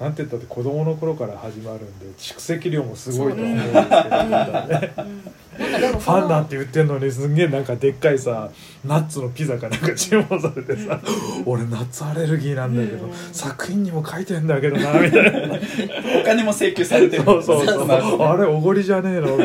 [SPEAKER 3] なんて言ったって子供の頃から始まるんで蓄積量もすごいと思うんですけど、ファンだって言ってんのにすんげえなんかでっかいさナッツのピザかなんか注文されてさ「俺ナッツアレルギーなんだけど、
[SPEAKER 2] うん。
[SPEAKER 3] 作品にも書いてんだけどな」みたいな。
[SPEAKER 1] お金も請求されてる。
[SPEAKER 3] そうそうそう。あれおごりじゃねえの？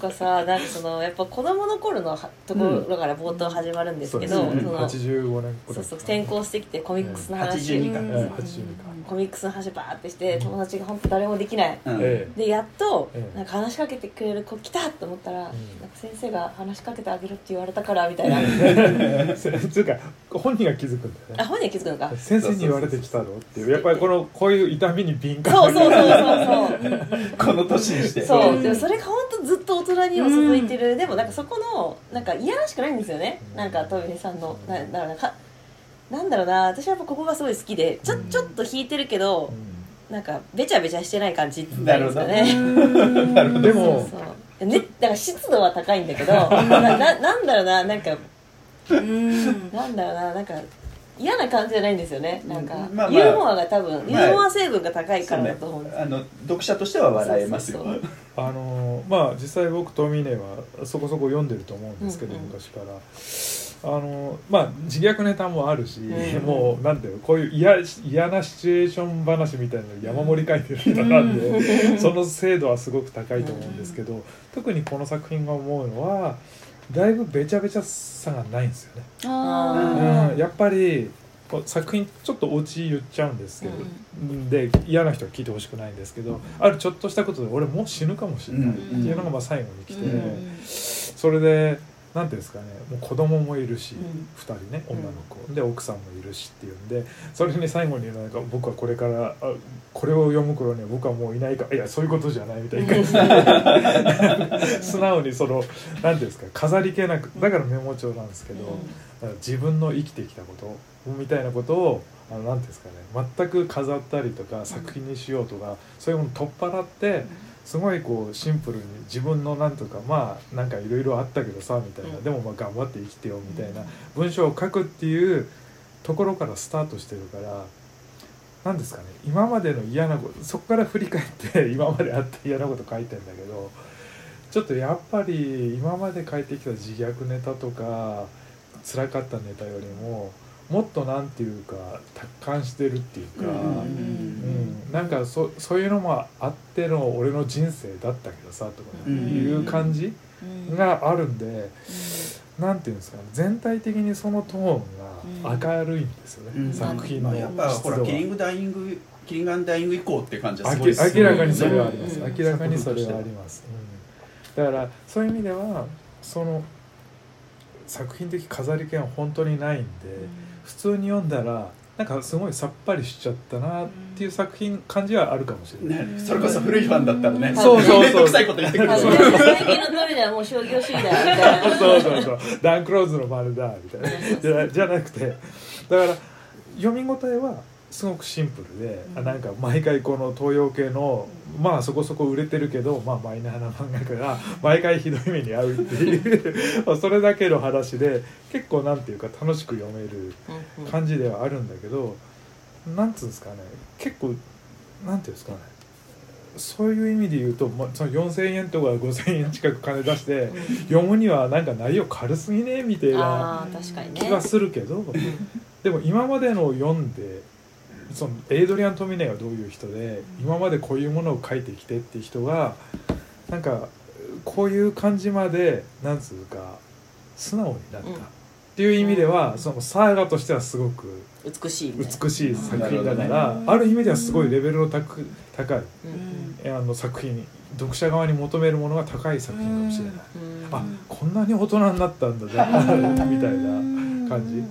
[SPEAKER 2] かさなんかそのやっぱ子供の頃のはところから冒頭始まるんですけど、
[SPEAKER 3] そう
[SPEAKER 2] その
[SPEAKER 3] 85年くらい
[SPEAKER 2] そうそう転校してきてコミックスの話、
[SPEAKER 1] 82か。
[SPEAKER 3] うん。
[SPEAKER 4] うん
[SPEAKER 3] 82か。
[SPEAKER 2] コミックスの話バーってして友達が本当誰もできない。
[SPEAKER 1] うん。
[SPEAKER 3] え
[SPEAKER 2] でやっと
[SPEAKER 3] ええ。
[SPEAKER 2] なんか話しかけてくれる子来たと思ったら、
[SPEAKER 3] ん。
[SPEAKER 2] なんか先生が話しかけてあげるって言われたからみたいな。
[SPEAKER 3] つうか本人が気づくんだよね。
[SPEAKER 2] あ本人は気づくのか。
[SPEAKER 3] 先生に言われてきたのっていう。やっぱりこのこういう痛みに敏感
[SPEAKER 2] そうそうそうそう
[SPEAKER 1] この年にして。
[SPEAKER 2] そう。そう、
[SPEAKER 4] うん
[SPEAKER 2] でもそれが本大人にも続いてる、でもなんかそこのなんかいやらしくないんですよね。なんかトミネさんのなだからかなんだろうな私はやっぱここがすごい好きでちょちょっと引いてるけど
[SPEAKER 3] う、
[SPEAKER 2] なんかべちゃべちゃしてない感じって言っんですかね。
[SPEAKER 3] ん。でも
[SPEAKER 2] そうそう。ねだから湿度は高いんだけど なななんだろうななんか
[SPEAKER 4] うん。
[SPEAKER 2] なんだろうななんか嫌な感じじゃないんですよね。なんか、
[SPEAKER 1] まあまあ。
[SPEAKER 2] ユーモアが多分、ユ
[SPEAKER 1] まあ
[SPEAKER 2] ーモア成分が高いからだと思うんです
[SPEAKER 1] あの読者としては笑えますよ。
[SPEAKER 2] そうそう
[SPEAKER 3] あのまあ実際僕トミーネはそこそこ読んでると思うんですけど、
[SPEAKER 2] うんうん。
[SPEAKER 3] 昔から。あのまあ自虐ネタもあるし、
[SPEAKER 2] うん
[SPEAKER 3] もうなんていうのこういう嫌嫌なシチュエーション話みたいなの山盛り書いてる人なんで、その精度はすごく高いと思うんですけど、特にこの作品が思うのはだいぶべちゃべちゃさがないんですよね。
[SPEAKER 4] あ
[SPEAKER 3] うん、やっぱり作品ちょっとオチ言っちゃうんですけど、で嫌な人は聞いてほしくないんですけど、あるちょっとしたことで俺もう死ぬかもしれないっていうのがまあ最後に来て、
[SPEAKER 2] うん。
[SPEAKER 3] それでなんていうんですかねもう子供もいるし、
[SPEAKER 2] うん。
[SPEAKER 3] 二2人ね女の子、で奥さんもいるしっていうんでそれに最後になんか僕はこれからあこれを読む頃には僕はもういないかいやそういうことじゃないみたいな。感じで素直にそのなんていうんですか飾り気なくだからメモ帳なんですけど、だから自分の生きてきたことみたいなことをあのなんていうんですかね全く飾ったりとか作品にしようとか、そういうもの取っ払ってすごいこうシンプルに自分のなんとかまあなんかいろいろあったけどさみたいな、
[SPEAKER 2] うん
[SPEAKER 3] でもまあ頑張って生きてよみたいな文章を書くっていうところからスタートしてるから。なんですかね今までの嫌なことそこから振り返って 今まであった嫌なこと書いてんだけどちょっとやっぱり今まで書いてきた自虐ネタとか辛かったネタよりももっとなんていうか達観してるっていうか、
[SPEAKER 1] うん
[SPEAKER 3] うんなんかそそういうのもあっての俺の人生だったけどさとか
[SPEAKER 1] うん
[SPEAKER 3] いう感じがあるんで、なんていうんですかね全体的にそのトーンが明るいんですよね、
[SPEAKER 1] うん。
[SPEAKER 3] 作品の
[SPEAKER 1] まあやっぱほらキリングダイイングキリングダイイング以降っていう感じは
[SPEAKER 3] あ
[SPEAKER 1] すごいです
[SPEAKER 3] 明らかにそれはあります、
[SPEAKER 2] うん。
[SPEAKER 3] 明らかにそれはあります、うん、だからそういう意味ではその作品的飾り気は本当にないんで、普通に読んだらなんかすごいさっぱりしちゃったなっていう作品感じはあるかもしれない。
[SPEAKER 1] ねそれこそ古いファンだったらね。
[SPEAKER 3] そうそうそう。
[SPEAKER 1] 面倒くさいこと言ってくる
[SPEAKER 2] あ
[SPEAKER 1] そう
[SPEAKER 2] 最近のトイレはもう。商業主義だよみたいな
[SPEAKER 3] そうそうそう。ダンクローズの丸だみたいな。じゃじゃなくて。だから読み応えはすごくシンプルで、あなんか毎回この東洋系のまあそこそこ売れてるけど、まあ、マイナーな漫画家が毎回ひどい目に遭うっていう まあそれだけの話で結構なんていうか楽しく読める
[SPEAKER 2] うんうん。
[SPEAKER 3] 感じではあるんだけどなんつうんですかね結構なんていうんですかねそういう意味で言うと、まあ、その4,000円とか5,000円近く金出して読むにはなんか内容軽すぎねみたいな気がするけどでも今までのを読んでそのエイドリアン・トミネがどういう人で今までこういうものを書いてきてっていう人がなんかこういう感じまでなんつうか素直になった。
[SPEAKER 2] うん。
[SPEAKER 3] っていう意味ではそのサーガとしてはすごく
[SPEAKER 2] 美しい
[SPEAKER 3] 美しい作品だから、ある意味ではすごいレベルの高く高い
[SPEAKER 2] うん。
[SPEAKER 3] あの作品読者側に求めるものが高い作品かもしれない、
[SPEAKER 2] うん。
[SPEAKER 3] あこんなに大人になったんだじゃあみたいな感じ、うん、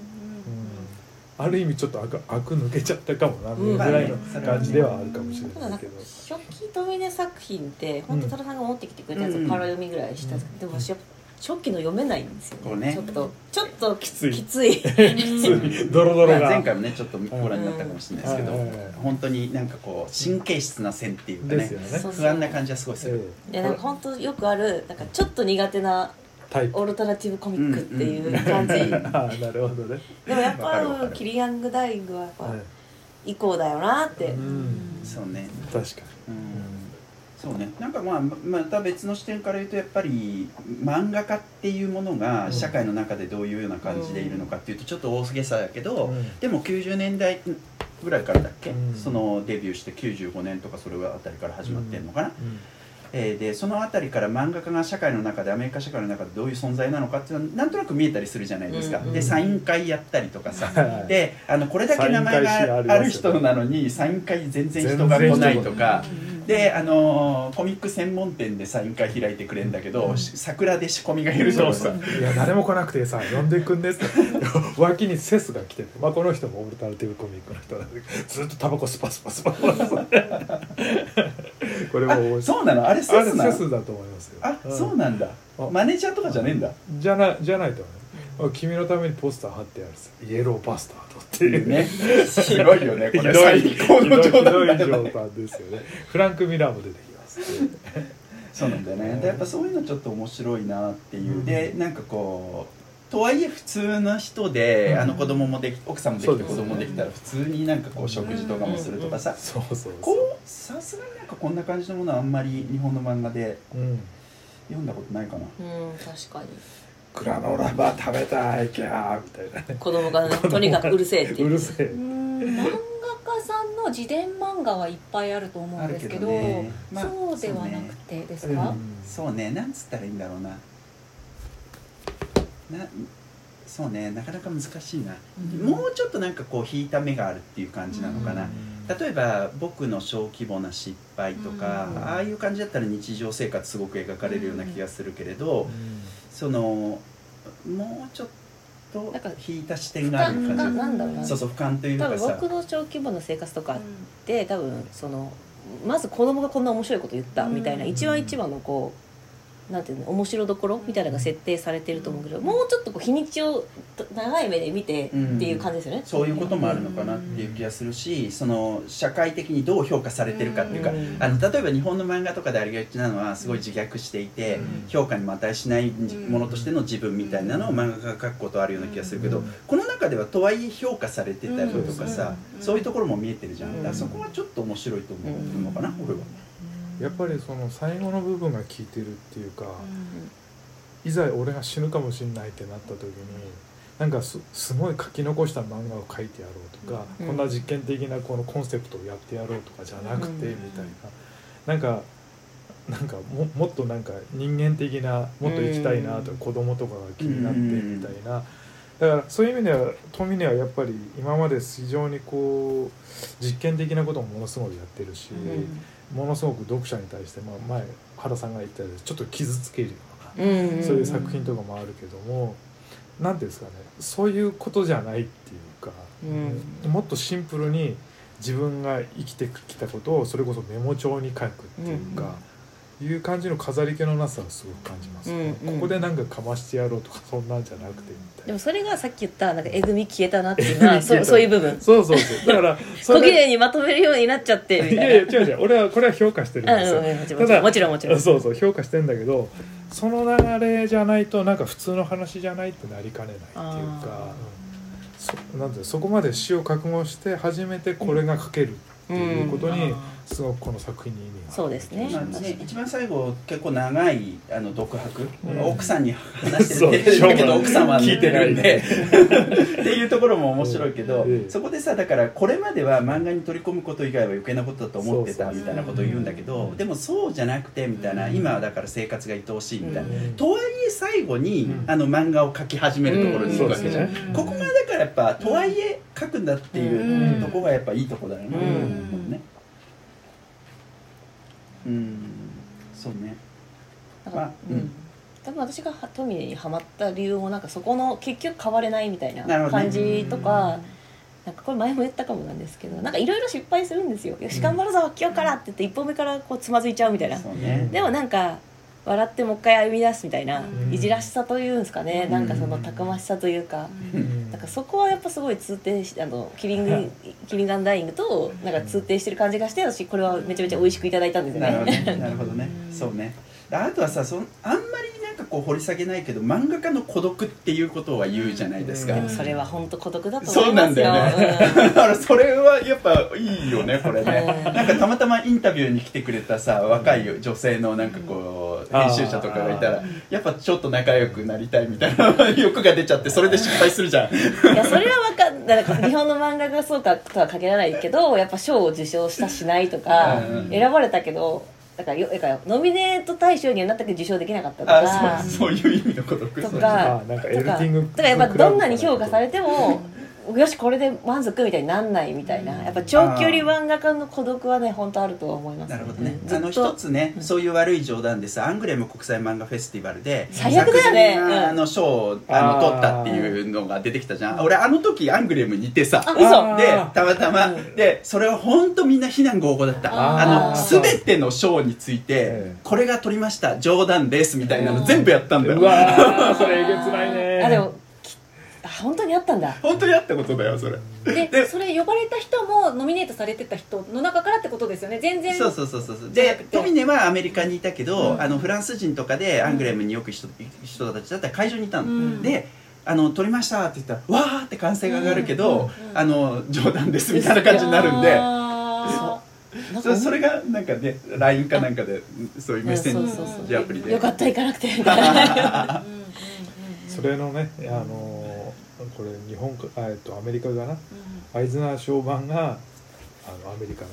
[SPEAKER 3] ある意味ちょっと悪悪抜けちゃったかもな
[SPEAKER 2] うん
[SPEAKER 3] ぐらいの感じではあるかもしれ
[SPEAKER 2] ない
[SPEAKER 3] けど、
[SPEAKER 2] 初期トミネ作品って本当多田さんが持ってきてくれたやつをパラ読みぐらいしたんですけど、でも私やっぱ初期の読めないんですよ
[SPEAKER 1] ね。
[SPEAKER 2] ちょっとちょっと
[SPEAKER 3] きつい。
[SPEAKER 2] きつい。
[SPEAKER 3] つい。ドロドロが。
[SPEAKER 1] まあ前回もねちょっとご覧になったかもしれないですけど
[SPEAKER 3] うん。はいはいはい。
[SPEAKER 1] 本当になんかこう神経質な線っていうかね不安な感じはすごいする。
[SPEAKER 3] え
[SPEAKER 2] でなんか本当よくあるなんかちょっと苦手な
[SPEAKER 3] えタイプ。
[SPEAKER 2] オルタナティブコミックっていう感じ、
[SPEAKER 3] ああなるほどね、
[SPEAKER 2] でもやっぱキリヤングダイイングはやっぱ
[SPEAKER 3] はい。
[SPEAKER 2] 以降だよなって、
[SPEAKER 3] うん。
[SPEAKER 1] そうね。
[SPEAKER 3] 確か
[SPEAKER 1] うん。そうね。なんかまあままた別の視点から言うとやっぱり漫画家っていうものが社会の中でどういうような感じでいるのかっていうとちょっと大げさだけど、
[SPEAKER 3] うん。
[SPEAKER 1] でも90年代ぐらいからだっけ、
[SPEAKER 3] うん。
[SPEAKER 1] そのデビューして95年とかそれあたりから始まってんのかな、
[SPEAKER 3] に、うん
[SPEAKER 1] えーでそのあたりから漫画家が社会の中でアメリカ社会の中でどういう存在なのかっていうのはなんとなく見えたりするじゃないですか、
[SPEAKER 2] うん
[SPEAKER 1] でサイン会やったりとかさ、
[SPEAKER 3] はい
[SPEAKER 1] であのこれだけ名前がある人なのにサイン会全然人が来ないとか。であのーコミック専門店でサイン会開いてくれんだけど、し桜で仕込みがいるとかさ
[SPEAKER 3] いや誰も来なくてさ呼んでくんねって。脇にセスが来てて、まあ、この人もオルタナティブコミックの人なんでずっとタバコスパスパスパスパスこれも
[SPEAKER 1] あ
[SPEAKER 3] 面白い。
[SPEAKER 1] そうなの？あれセ
[SPEAKER 3] あれ
[SPEAKER 1] スなの？
[SPEAKER 3] セスだと思いますよ。
[SPEAKER 1] あ、
[SPEAKER 3] ん。
[SPEAKER 1] そうなんだ。
[SPEAKER 3] あ
[SPEAKER 1] マネージャーとかじゃねえんだ？
[SPEAKER 3] じゃなじゃないと思う君のためにポスター貼ってあるさイエローバスタードって。いう
[SPEAKER 1] ね。ひどいよねこれ。最高の冗談だ
[SPEAKER 3] ひどい
[SPEAKER 1] よね
[SPEAKER 3] 冗談ですよね。フランク・ミラーも出てきます。
[SPEAKER 1] そうなんだよね。でやっぱそういうのちょっと面白いなっていう、
[SPEAKER 3] うん。
[SPEAKER 1] でなんかこうとはいえ普通の人で、
[SPEAKER 3] うん。
[SPEAKER 1] あの子供もでき奥さんもできて子供もできたら普通になんかこう食事とかもするとかさ、
[SPEAKER 3] そうそうそう。
[SPEAKER 1] こうさすがになんかこんな感じのものはあんまり日本の漫画で
[SPEAKER 3] うん。
[SPEAKER 1] 読んだことないかな。
[SPEAKER 2] うん確かに。
[SPEAKER 3] グラノーラバー食べたいキャーみたいな。ね
[SPEAKER 2] 子供がね とにかくうるせえっていう。う
[SPEAKER 3] るせえ。
[SPEAKER 4] うん漫画家さんの自伝漫画はいっぱいあると思うんですけど
[SPEAKER 1] ね。まあ
[SPEAKER 4] そうではなくてですか、
[SPEAKER 3] うん。
[SPEAKER 1] そうね。なんつったらいいんだろうななそうねなかなか難しいな、
[SPEAKER 2] うん。
[SPEAKER 1] もうちょっとなんかこう引いた目があるっていう感じなのかな、例えば僕の小規模な失敗とか、
[SPEAKER 3] うん。
[SPEAKER 1] ああいう感じだったら日常生活すごく描かれるような気がするけれど、そのもうちょっと
[SPEAKER 2] なんか
[SPEAKER 1] 引いた視点がある感じ。
[SPEAKER 2] ななんだろうな。
[SPEAKER 1] そうそう俯瞰という
[SPEAKER 2] 多
[SPEAKER 1] かさ。
[SPEAKER 2] 分僕の小規模な生活とかって多分そのまず子供がこんな面白いこと言ったみたいな
[SPEAKER 4] うん。
[SPEAKER 2] 一番一番のこうなんていうの面白どころみたいなのが設定されてると思うけどもうちょっとこう日にちを長い目で見てっていう感じですよね。
[SPEAKER 1] そういうこともあるのかなっていう気がするしその社会的にどう評価されてるかっていうか、
[SPEAKER 2] うん
[SPEAKER 1] あの例えば日本の漫画とかでありがちなのはすごい自虐していて、
[SPEAKER 3] うん
[SPEAKER 1] 評価にも値しないものとしての自分みたいなのを漫画が描くことあるような気がするけど、
[SPEAKER 3] うん
[SPEAKER 1] この中ではとはいえ評価されてたりとかさ、
[SPEAKER 4] うん
[SPEAKER 1] そういうところも見えてるじゃん、
[SPEAKER 2] うん
[SPEAKER 1] だからそこはちょっと面白いと思うのかな、俺は。
[SPEAKER 3] やっぱりその最後の部分が効いてるっていうか、いざ俺が死ぬかもしれないってなった時になんかすすごい書き残した漫画を書いてやろうとか、
[SPEAKER 2] うん。
[SPEAKER 3] こんな実験的なこのコンセプトをやってやろうとかじゃなくて、
[SPEAKER 2] うん。
[SPEAKER 3] みたいな。なんかなんかももっとなんか人間的なもっと生きたいなとか、
[SPEAKER 2] うん。
[SPEAKER 3] 子供とかが気になってみたいな。だからそういう意味では富根はやっぱり今まで非常にこう実験的なこともものすごいやってるし、ものすごく読者に対して、まあ、前原さんが言ったようにちょっと傷つけるような、
[SPEAKER 2] うん
[SPEAKER 3] そういう作品とかもあるけどもなんていうんですかねそういうことじゃないっていうか、
[SPEAKER 2] うん。
[SPEAKER 3] もっとシンプルに自分が生きてきたことをそれこそメモ帳に書くっていうか、いう感じの飾り気のなさをすごく感じます、ね。
[SPEAKER 2] うんうん。
[SPEAKER 3] ここでなんかかましてやろうとかそんなんじゃなくてみたいな。
[SPEAKER 2] でもそれがさっき言ったなんかえぐみ消えたなっていうのは そそういう部分。
[SPEAKER 3] そうそうそう。だからそ
[SPEAKER 2] 小綺
[SPEAKER 3] れ
[SPEAKER 2] 麗にまとめるようになっちゃってみ
[SPEAKER 3] い
[SPEAKER 2] たいな。
[SPEAKER 3] やいや違う違う。俺はこれは評価してるんですよ、
[SPEAKER 2] うんうんもちろんもちろんもちろん。
[SPEAKER 3] そうそう評価してんだけどその流れじゃないとなんか普通の話じゃないってなりかねないっていうか
[SPEAKER 2] あ
[SPEAKER 3] そなんていうのそこまで死を覚悟して初めてこれが書けるっていうことにすごくこの作品に意味が
[SPEAKER 2] そうですね。
[SPEAKER 1] まあね、一番最後結構長いあの独白、
[SPEAKER 3] うん。
[SPEAKER 1] 奥さんに 話してるだけど奥さんは
[SPEAKER 3] 聞いて
[SPEAKER 1] るんでっていうところも面白いけど、
[SPEAKER 3] うん。
[SPEAKER 1] そこでさだからこれまでは漫画に取り込むこと以外は余計なことだと思ってたみたいなことを言うんだけど、でもそうじゃなくてみたいな、
[SPEAKER 3] うん。
[SPEAKER 1] 今はだから生活が愛おしいみたいな、
[SPEAKER 3] うん。
[SPEAKER 1] とはいえ最後に、
[SPEAKER 3] うん。
[SPEAKER 1] あの漫画を描き始めるところに行くわけじゃん、
[SPEAKER 3] うん。そうです
[SPEAKER 4] ね。
[SPEAKER 1] ここがだからやっぱとはいえ描くんだっていううんとこがやっぱいいとこだよね、
[SPEAKER 2] うん。
[SPEAKER 1] ねうん。そうね。
[SPEAKER 2] だから
[SPEAKER 1] まあうん。
[SPEAKER 2] うん。多分私がトミネにハマった理由もなんかそこの結局変われないみたいな感じとか、なんかこれ前も言ったかもなんですけどなんかいろいろ失敗するんですよ。よし頑張るぞ今日からって言って一歩目からこうつまずいちゃうみたいな。
[SPEAKER 1] そうね。
[SPEAKER 2] でもなんか笑ってもう一回歩み出すみたいな、
[SPEAKER 3] うん。
[SPEAKER 2] いじらしさというんですかね、
[SPEAKER 1] うん。
[SPEAKER 2] なんかそのたくましさというか、
[SPEAKER 3] うん。
[SPEAKER 2] なんかそこはやっぱすごい通底しあのキリングキリンガンダイイングとなんか通底してる感じがして私これはめちゃめちゃ美味しくいただいたんですね。
[SPEAKER 1] ね。なるほどね。そうね。あとはさそんあんまりなんかこう掘り下げないけど漫画家の孤独っていうことは言うじゃないですか、
[SPEAKER 3] うん。
[SPEAKER 2] でもそれは本当孤独だと
[SPEAKER 1] そうなん
[SPEAKER 2] 思いますよ。
[SPEAKER 1] だよね。だからそれはやっぱいいよねこれね。
[SPEAKER 2] うん
[SPEAKER 1] なんかたまたまインタビューに来てくれたさ若い女性のなんかこう編集者とかがいたらやっぱちょっと仲良くなりたいみたいな欲が出ちゃってそれで失敗するじゃん。
[SPEAKER 2] いやそれはわかんない日本の漫画がそうかとは限らないけどやっぱ賞を受賞したしないとか
[SPEAKER 1] うん
[SPEAKER 2] 選ばれたけどだからよだからノミネート大賞にはなったけど受賞できなかったとか
[SPEAKER 1] あそうそういう意味の孤独
[SPEAKER 2] と
[SPEAKER 1] そう
[SPEAKER 2] か
[SPEAKER 3] あなんかエ
[SPEAKER 2] とか
[SPEAKER 3] ルティング
[SPEAKER 2] だからやっぱどんなに評価されても よしこれで満足みたいになんないみたいな。やっぱ長距離漫画家の孤独はね本当あるとは思います
[SPEAKER 1] なるほどね、あの一つね、そういう悪い冗談でさアングレム国際漫画フェスティバルで
[SPEAKER 2] 最悪だよね。
[SPEAKER 1] あの賞をあの取ったっていうのが出てきたじゃん。俺あの時アングレムにいてさ。でたまたま、
[SPEAKER 2] うん。
[SPEAKER 1] でそれは本当みんな非難合々だった。
[SPEAKER 2] あ
[SPEAKER 1] あの
[SPEAKER 2] ー
[SPEAKER 1] 全ての賞について
[SPEAKER 3] ええ
[SPEAKER 1] これが取りました冗談ですみたいなの全部やったんだよ。
[SPEAKER 3] うわーそれえげつないね。
[SPEAKER 2] あでも本当にあったんだ。
[SPEAKER 1] 本当にあったことだよそれ。
[SPEAKER 4] で
[SPEAKER 1] で
[SPEAKER 4] それ呼ばれた人もノミネートされてた人の中からってことですよね。全然
[SPEAKER 1] そうそうそうそうでトミネはアメリカにいたけど、
[SPEAKER 4] うん。
[SPEAKER 1] あのフランス人とかでアングレムによく人,、人たちだったら会場にいたの、
[SPEAKER 4] うん。
[SPEAKER 1] であの撮りましたって言ったらわーって歓声が上がるけど、
[SPEAKER 4] うん。うん
[SPEAKER 1] あの冗談ですみたいな感じになるんで。そそれがなんかね LINE かなんかでそういうメッセ
[SPEAKER 2] そう
[SPEAKER 1] ー
[SPEAKER 2] そうそう。
[SPEAKER 1] ジアプリで。
[SPEAKER 2] よかった行かなくて
[SPEAKER 3] それのねあのーこれ日本かあえっとアメリカかな。
[SPEAKER 4] うん。
[SPEAKER 3] アイズナー賞版があのアメリカの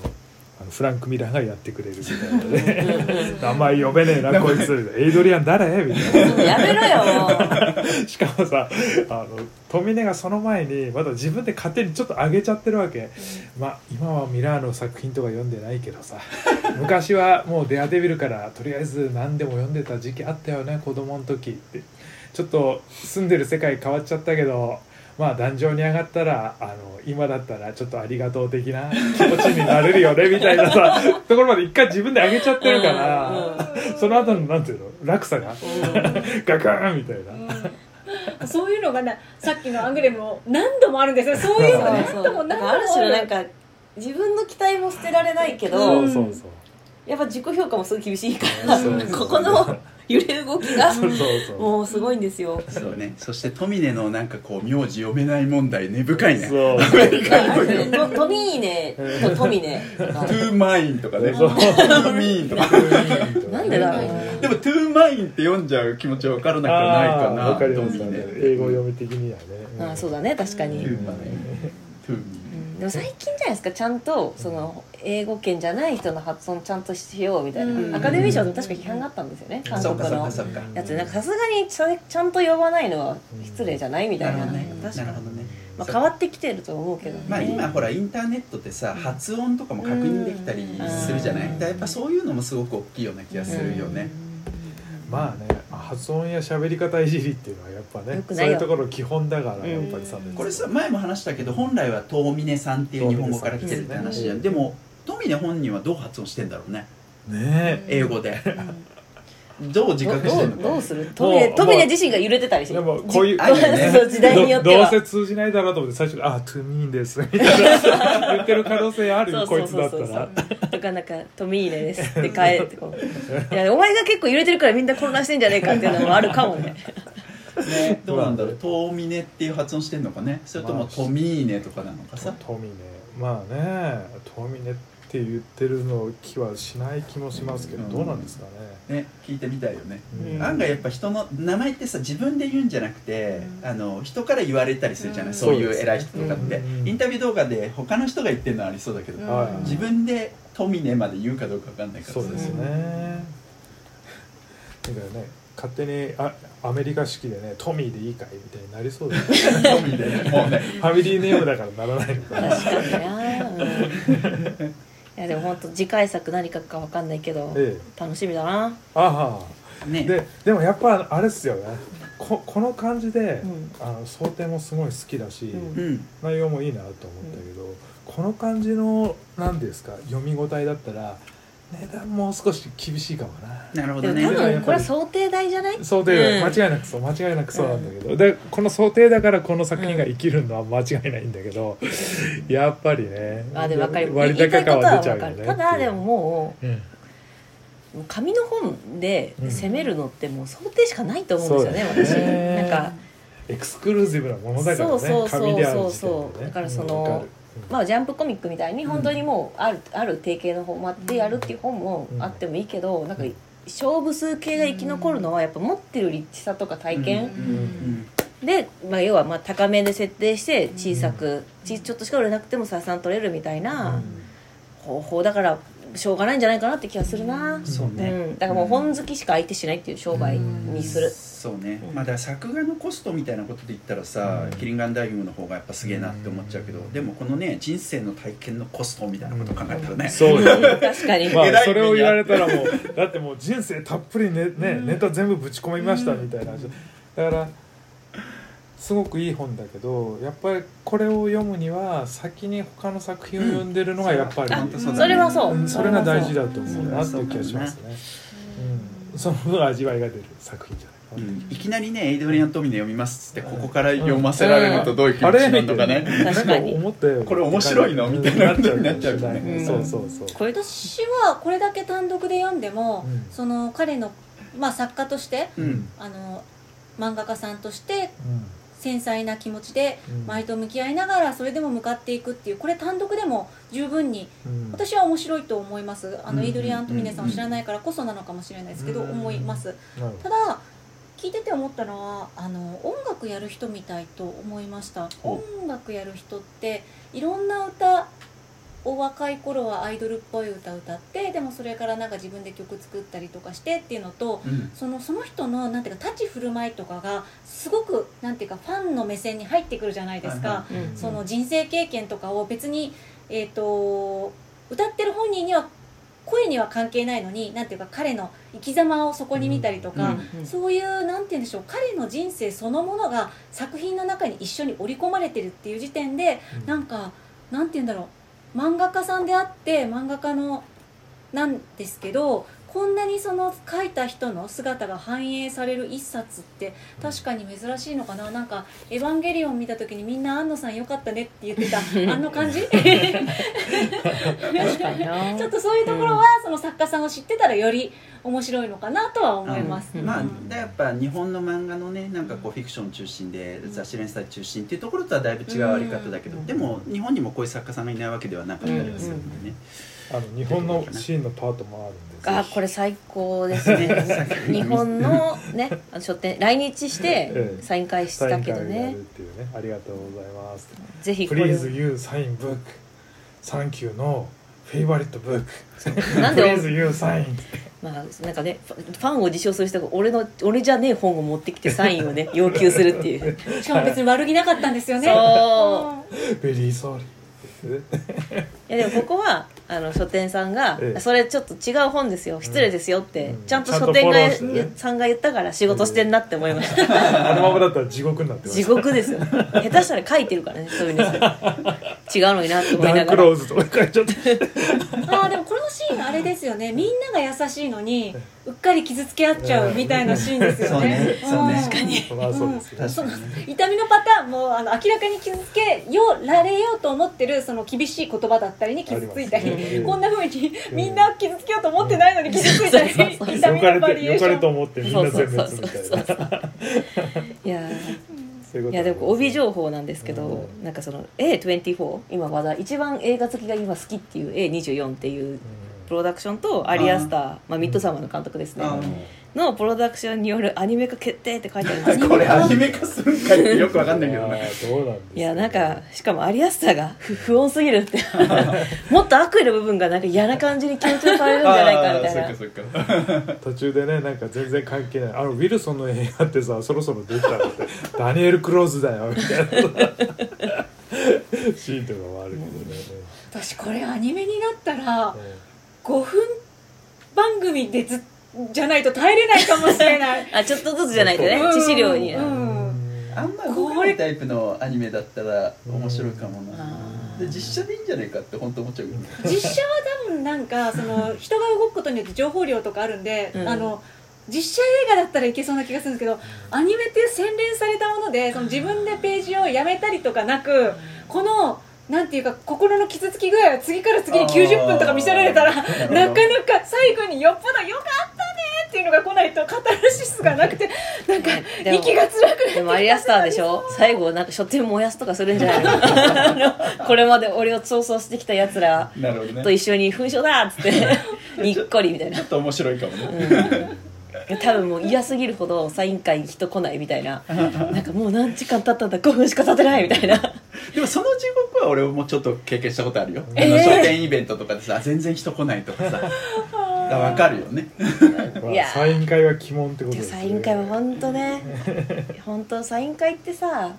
[SPEAKER 3] あのフランク・ミラーがやってくれるみたいなね。名前呼べねえなこいつエイドリアン誰？みたいな。
[SPEAKER 2] やめろよ。
[SPEAKER 3] しかもさあの富根がその前にまだ自分で勝手にちょっと上げちゃってるわけ、まあ今はミラーの作品とか読んでないけどさ。昔はもう「デアデビル」からとりあえず何でも読んでた時期あったよね子供の時ってちょっと住んでる世界変わっちゃったけどまあ壇上に上がったらあの今だったらちょっとありがとう的な気持ちになれるよねみたいなさ ところまで一回自分で上げちゃってるから、その後のなんていうの落差が。ガクーンみたいな。
[SPEAKER 4] うん。そういうのがなさっきのアングレムも何度もあるんですよ。そういうのが何度も何度も
[SPEAKER 2] なんかある種のなんか自分の期待も捨てられないけど、
[SPEAKER 3] そうそうそう
[SPEAKER 2] やっぱ自己評価もすごい厳しいからここの揺れ動きが
[SPEAKER 3] そうそうそう。
[SPEAKER 2] もうすごいんですよ。
[SPEAKER 1] そうね。そしてトミネのなんかこう名字読めない問題根深いね。
[SPEAKER 3] そう。
[SPEAKER 1] アメリカに
[SPEAKER 2] トトミーネとトミネ
[SPEAKER 1] トゥーマインとかね。トゥーミーンとか。
[SPEAKER 2] なんでだろう。
[SPEAKER 1] でもトゥーマインって読んじゃう気持ちは分からなくはないかな
[SPEAKER 3] あーわかります。
[SPEAKER 1] トミネ
[SPEAKER 3] 英語読み的にはね。
[SPEAKER 2] あそうだね。確かに、
[SPEAKER 1] トゥーマイン。トゥーミ
[SPEAKER 2] うんでも最近じゃないですかちゃんとその英語圏じゃない人の発音ちゃんとしようみたいな、
[SPEAKER 4] うん。
[SPEAKER 2] アカデミー賞でも確か批判があったんですよね
[SPEAKER 1] ンそうかそう
[SPEAKER 2] 韓国の
[SPEAKER 1] かそうか。
[SPEAKER 2] やつなんかさすがにちゃちゃんと呼ばないのは失礼じゃないみたな、
[SPEAKER 1] ないるほどね。
[SPEAKER 2] 確かに。
[SPEAKER 1] なるほどね。
[SPEAKER 2] まあ、変わってきてると思うけどね、
[SPEAKER 1] まあ今ほらインターネットってさ発音とかも確認できたりするじゃない？
[SPEAKER 2] うん。
[SPEAKER 1] だからやっぱそういうのもすごく大きいような気がするよね。
[SPEAKER 3] まあね。あ発音や喋り方いじりっていうのはやっぱねそういうところ基本だからやっぱりさ、
[SPEAKER 2] うん
[SPEAKER 1] これさ前も話したけど本来は遠峰さんっていう日本語から来てるって話じゃん、でも遠峰本人はどう発音してんだろうね。
[SPEAKER 3] ね
[SPEAKER 1] 英語で どう自覚してんの
[SPEAKER 2] どうどうする？
[SPEAKER 3] も
[SPEAKER 2] トミネ
[SPEAKER 3] う
[SPEAKER 2] トミネ自身が揺れてたりし
[SPEAKER 3] え
[SPEAKER 2] て
[SPEAKER 3] でもこういう
[SPEAKER 1] ね。
[SPEAKER 2] そう時代によっては。
[SPEAKER 3] どどうせ通じないだろうと思って最初から「あトゥミーンです」みたいな。言ってる可能性ある？よこいつだったら。
[SPEAKER 2] とかなんか「トミーネです」って変えてこういやお前が結構揺れてるからみんな混乱してんじゃねえかっていうのもあるかもね。
[SPEAKER 1] ね どうなんだろう？遠峰っていう発音してんのかね？それともトミーネとかなのかさ？
[SPEAKER 3] トミネ。まあね。トミネって言ってるの気はしない気もしますけど、
[SPEAKER 1] うん。
[SPEAKER 3] どうなんですかね、
[SPEAKER 1] ね聞いてみたいよね。
[SPEAKER 2] うん。
[SPEAKER 1] 案外やっぱ人の名前ってさ自分で言うんじゃなくて、
[SPEAKER 2] うん。
[SPEAKER 1] あの人から言われたりするじゃない、
[SPEAKER 4] うん。
[SPEAKER 1] そういう偉い人とかって、
[SPEAKER 3] うん
[SPEAKER 1] インタビュー動画で他の人が言ってるのはありそうだけど、自分で「トミネ」まで言うかどうか分かんないから
[SPEAKER 3] そうですね、だからね勝手にあアメリカ式でねトミーでいいかいみたいになりそうだよね。
[SPEAKER 1] トミネもうね。
[SPEAKER 3] ファミリーネームだからならないのかな。
[SPEAKER 2] 確かにな、うん、いやでも本当次回作何書くか分かんないけど
[SPEAKER 3] ええ。
[SPEAKER 2] 楽しみだな。
[SPEAKER 3] ああ。
[SPEAKER 1] ね。
[SPEAKER 3] ででもやっぱあれっすよね。ここの感じで、
[SPEAKER 2] うん。
[SPEAKER 3] あの想定もすごい好きだし、
[SPEAKER 2] うん。
[SPEAKER 1] うん。
[SPEAKER 3] 内容もいいなと思ったけど、この感じの何ですか読み応えだったら値段もう少し厳しいかもな。
[SPEAKER 1] なるほどね。
[SPEAKER 2] でも多分これは想定代じゃない？
[SPEAKER 3] 想定だ、
[SPEAKER 2] うん。
[SPEAKER 3] 間違いなくそう間違いなくそうなんだけど、でこの想定だからこの作品が生きるのは間違いないんだけど、やっぱりね
[SPEAKER 2] あでも分かる。
[SPEAKER 3] 割高感は出ちゃうよね。
[SPEAKER 2] ただでもも
[SPEAKER 3] う
[SPEAKER 2] 紙の本で
[SPEAKER 3] うん。
[SPEAKER 2] 攻めるのってもう想定しかないと思うんですよね、私。なんか。
[SPEAKER 3] エクスクルーシブなものだからね
[SPEAKER 2] そうそうそうそうだからそのまあジャンプコミックみたいに本当にもうある,、ある定型のフォーマットでやるっていう本もあってもいいけど、なんか勝負数系が生き残るのはやっぱ持ってる立地さとか体験、
[SPEAKER 1] うん。
[SPEAKER 2] で、まあ、要はまあ高めで設定して小さく、ちちょっとしか売れなくても採算取れるみたいな方法だからしょうがないんじゃないかなって気がするな、
[SPEAKER 1] そうね、
[SPEAKER 2] うん、だからもう本好きしか相手しないっていう商売にする、
[SPEAKER 1] そうね、
[SPEAKER 2] うん。
[SPEAKER 1] まあだから作画のコストみたいなことで言ったらさ、
[SPEAKER 3] うん。
[SPEAKER 1] キリンガンダイビングの方がやっぱすげえなって思っちゃうけど、でもこのね人生の体験のコストみたいなことを考えたらね、
[SPEAKER 3] そうよ。
[SPEAKER 2] 確かに、
[SPEAKER 3] まあそれを言われたらもうだってもう人生たっぷりねねネタ全部ぶち込みましたみたいな話。だからすごくいい本だけどやっぱりこれを読むには先に他の作品を読んでるのがやっぱり、
[SPEAKER 2] あ
[SPEAKER 1] 本当そね。
[SPEAKER 2] それはそう。
[SPEAKER 3] うんそれが大事だと思うなって
[SPEAKER 1] そ
[SPEAKER 3] いうう気がしますね、うん、その分味わいが出る作品じゃない。
[SPEAKER 1] うん。いきなりねエイドリアン・トミネ読みますっつってここから読ませられるとどういう気持ち
[SPEAKER 3] あれ
[SPEAKER 1] なのかね、
[SPEAKER 2] 確かに。
[SPEAKER 3] 思ったよ
[SPEAKER 1] これ面白いの？みたいなことになっちゃうよね
[SPEAKER 2] うん
[SPEAKER 3] そうそうそう。
[SPEAKER 2] これ
[SPEAKER 4] 私はこれだけ単独で読んでも、
[SPEAKER 3] うん。
[SPEAKER 4] その彼の、まあ、作家として
[SPEAKER 1] うん。
[SPEAKER 4] あの漫画家さんとして
[SPEAKER 3] うん
[SPEAKER 4] 繊細な気持ちで
[SPEAKER 3] うん。
[SPEAKER 4] 周りと向き合いながらそれでも向かっていくっていうこれ単独でも十分に
[SPEAKER 3] うん。
[SPEAKER 4] 私は面白いと思います。あのイドリアン・トミネさんを知らないからこそなのかもしれないですけど
[SPEAKER 3] うん。
[SPEAKER 4] 思います。ただ聞いてて思ったのはあの音楽やる人みたいと思いました。
[SPEAKER 1] ほ
[SPEAKER 4] 音楽やる人っていろんな歌お若い頃はアイドルっぽい歌歌ってでもそれからなんか自分で曲作ったりとかしてっていうのと
[SPEAKER 1] うん。
[SPEAKER 4] そのその人のなんていうか立ち振る舞いとかがすごくなんていうかファンの目線に入ってくるじゃないですか、
[SPEAKER 1] はいはい。
[SPEAKER 2] うん
[SPEAKER 4] その人生経験とかを別に、えー、と歌ってる本人には声には関係ないのになんていうか彼の生き様をそこに見たりとか、
[SPEAKER 2] うんうん。
[SPEAKER 4] そういうなんて言うんでしょう彼の人生そのものが作品の中に一緒に織り込まれてるっていう時点で
[SPEAKER 3] うん。
[SPEAKER 4] なんかなんて言うんだろう漫画家さんであって漫画家のなんですけどこんなにその描いた人の姿が反映される一冊って確かに珍しいのかな？なんか「エヴァンゲリオン」見た時にみんな「安野さんよかったね」って言ってた あの感じ？
[SPEAKER 2] 確かにな。
[SPEAKER 4] ちょっとそういうところはその作家さんを知ってたらより面白いのかなとは思います。
[SPEAKER 2] うん。
[SPEAKER 1] まあ
[SPEAKER 4] うん
[SPEAKER 1] でやっぱ日本の漫画のねなんかこうフィクション中心で雑誌連載中心っていうところとはだいぶ違うあり方だけど、
[SPEAKER 2] うん。
[SPEAKER 1] でも日本にもこういう作家さんがいないわけではなかったりはするんでね、
[SPEAKER 3] あの日本のシーンのパートもあるんで
[SPEAKER 2] あこれ最高ですね。日本のねあの書店来日して
[SPEAKER 3] ええ。
[SPEAKER 2] サイン会したけど
[SPEAKER 3] サイン会をやるっ
[SPEAKER 2] ね
[SPEAKER 3] ていうね。ありがとうございます。
[SPEAKER 2] ぜひこれ。
[SPEAKER 3] Please you sign book Thank you no favorite book
[SPEAKER 2] なんで
[SPEAKER 3] Please you sign
[SPEAKER 2] まあなんかねファンを自称する人が俺の俺じゃねえ本を持ってきてサインをね 要求するっていう。
[SPEAKER 4] しかも別に悪気なかったんですよね。
[SPEAKER 2] そ
[SPEAKER 3] Very sorry
[SPEAKER 2] いやでもここは あの書店さんが、
[SPEAKER 3] ええ。
[SPEAKER 2] それちょっと違う本ですよ。失礼ですよって、
[SPEAKER 3] うん。
[SPEAKER 2] ちゃんと
[SPEAKER 3] ちゃんと
[SPEAKER 2] 書店が、
[SPEAKER 3] フォローしてね。
[SPEAKER 2] さんが言ったから仕事してんなって思いました、
[SPEAKER 3] あのままだったら地獄になってま
[SPEAKER 2] 地
[SPEAKER 3] した。
[SPEAKER 2] 獄ですよ。下手したら書いてるからねそういうの。違うのになって思い
[SPEAKER 3] ダ
[SPEAKER 2] ながら。
[SPEAKER 3] ンクローズとか書いちゃって。
[SPEAKER 4] あーでもこのシーンあれですよね。みんなが優しいのにうっかり傷つけ合っちゃうみたいなシーンですよね。
[SPEAKER 1] そうね。そうね。
[SPEAKER 4] ん
[SPEAKER 1] 確か
[SPEAKER 2] に。
[SPEAKER 3] それはそうですよ
[SPEAKER 1] 確かにね
[SPEAKER 4] 痛みのパターンもあの明らかに傷つけようられようと思ってるその厳しい言葉だったりに傷ついたり、こんなふうにみんな傷つけようと思ってないのに傷ついたり痛みのバリエーション。
[SPEAKER 3] い
[SPEAKER 2] や
[SPEAKER 3] い
[SPEAKER 2] やでも帯情報なんですけど、なんかその A24 今話題一番映画好きが今好きっていう A24 っていうプロダクションとアリアスターまあ、ミッドサマーの監督ですね。
[SPEAKER 1] あ
[SPEAKER 2] のプロダクションによるアニメ化決定って書いてあるんです。け ど
[SPEAKER 1] これアニメ化するんかいってよくわかんないけどね
[SPEAKER 3] どうなんですか
[SPEAKER 2] いやなんかしかもアリアスターが不不穏すぎるって。もっと悪意の部分がなんか嫌な感じに強調されるんじゃないかみたいな。
[SPEAKER 1] そっかそっか。
[SPEAKER 3] 途中でねなんか全然関係ない。あのウィルソンの映画ってさそろそろできたって。ダニエル・クローズだよみたいな。シーンとかもあるけどね、
[SPEAKER 4] 私これアニメになったら
[SPEAKER 3] うん。
[SPEAKER 4] 5分番組でずじゃないと耐えれないかもしれない。
[SPEAKER 2] あちょっとずつじゃないとね
[SPEAKER 4] うん。
[SPEAKER 2] 致死量に、
[SPEAKER 4] うん。
[SPEAKER 1] あんま動かないタイプのアニメだったら面白いかもな。
[SPEAKER 2] あ
[SPEAKER 1] で実写でいいんじゃないかって本当思っちゃうけどね。
[SPEAKER 4] 実写は多分なんかその人が動くことによって情報量とかあるんで、
[SPEAKER 2] うん。
[SPEAKER 4] あの実写映画だったらいけそうな気がするんですけどアニメっていう洗練されたものでその自分でページをやめたりとかなくこのなんていうか心の傷つき具合は次から次に90分とか見せられたらなか
[SPEAKER 1] ー
[SPEAKER 4] なか最後によっぽどよかったねっていうのが来ないとカタルシスがなくて なんか
[SPEAKER 2] でも
[SPEAKER 4] 息が辛くなって
[SPEAKER 2] でもアリアスターでしょ？最後なんか書店燃やすとかするんじゃないの？あのこれまで俺を逃走してきたやつら
[SPEAKER 1] なるほどね。
[SPEAKER 2] と一緒に紛争だっつって にっこりみたいな。
[SPEAKER 1] ちょっと面白いかもね、
[SPEAKER 2] 多分もう嫌すぎるほどサイン会人来ないみたいな。なんかもう何時間経ったんだ？5分しか経ってないみたいな。
[SPEAKER 1] でもその地獄は俺もちょっと経験したことあるよ、
[SPEAKER 2] えー。
[SPEAKER 1] あの書店イベントとかでさ全然人来ないとかさだから分かるよね。
[SPEAKER 3] まあ
[SPEAKER 2] いや
[SPEAKER 3] サイン会は鬼門ってことですね。
[SPEAKER 2] サイン会は本当ね。本当サイン会ってさ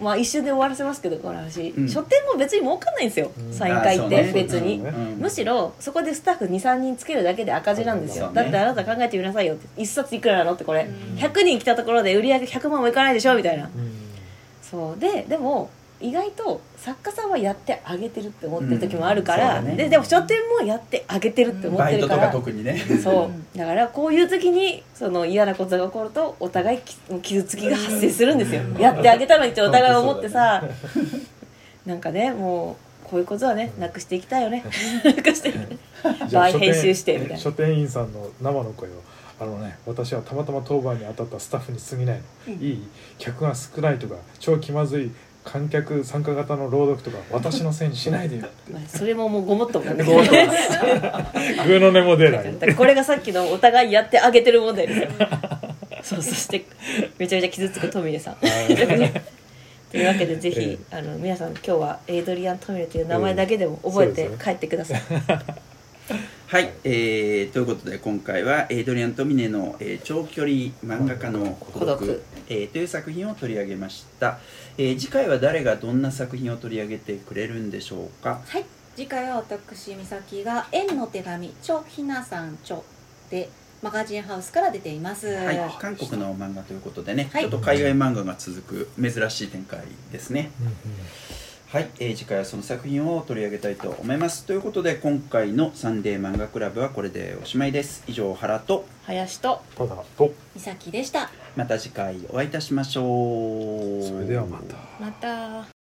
[SPEAKER 2] まあ一瞬で終わらせますけどこの話、
[SPEAKER 1] うん。
[SPEAKER 2] 書店も別に儲かんないんですよ、
[SPEAKER 3] うん。
[SPEAKER 2] サイン会って別に、
[SPEAKER 3] ね
[SPEAKER 1] うん。
[SPEAKER 2] むしろそこでスタッフ23人つけるだけで赤字なんですよ、
[SPEAKER 1] ね。
[SPEAKER 2] だってあなた考えてみなさいよって1冊いくらなのってこれ、
[SPEAKER 4] うん。
[SPEAKER 2] 100人来たところで売り上げ100万もいかないでしょみたいな。
[SPEAKER 3] うん。
[SPEAKER 2] そう。ででも意外と作家さんはやってあげてるって思ってる時もあるから、
[SPEAKER 1] うんね。
[SPEAKER 2] ででも書店もやってあげてるって思っ
[SPEAKER 1] バイトとか
[SPEAKER 2] てるから、
[SPEAKER 1] 特にね。
[SPEAKER 2] そう。だからこういう時にその嫌なことが起こるとお互いき傷つきが発生するんですよ。やってあげたのにってお互い思ってさ なんかねもうこういうことはねなくしていきたいよね。なくして
[SPEAKER 3] じゃあ
[SPEAKER 2] 場合編集してみたいな。
[SPEAKER 3] 書店員さんの生の声を。あのね私はたまたま当番に当たったスタッフに過ぎないの、いい。客が少ないとか超気まずい観客参加型の朗読とか私のせいにしないでよって。
[SPEAKER 2] まあそれももうごもっともなんで
[SPEAKER 3] グーの音も出ない
[SPEAKER 2] これがさっきのお互いやってあげてる問題で。す よそうそしてめちゃめちゃ傷つくトミネさん。というわけでぜひ、
[SPEAKER 3] え
[SPEAKER 2] あの皆さん今日はエイドリアン・トミネという名前だけでも覚えて帰ってください、
[SPEAKER 1] はい、えー、ということで今回はエイドリアン・トミネの、えー長距離漫画家の
[SPEAKER 2] 孤独
[SPEAKER 1] えーという作品を取り上げました、えー次回は誰がどんな作品を取り上げてくれるんでしょうか？
[SPEAKER 4] はい。次回は私美咲が「縁の手紙チョひなさんチョ」でマガジンハウスから出ています、
[SPEAKER 1] はい、韓国の漫画ということでね、
[SPEAKER 4] はい。
[SPEAKER 1] ちょっと海外漫画が続く珍しい展開ですねはい、えー次回はその作品を取り上げたいと思います。ということで今回の「サンデー漫画クラブ」はこれでおしまいです。以上原と
[SPEAKER 2] 林と
[SPEAKER 3] ただと。
[SPEAKER 4] 美咲でした。
[SPEAKER 1] また次回お会いいたしましょう。
[SPEAKER 3] それではまた。
[SPEAKER 2] また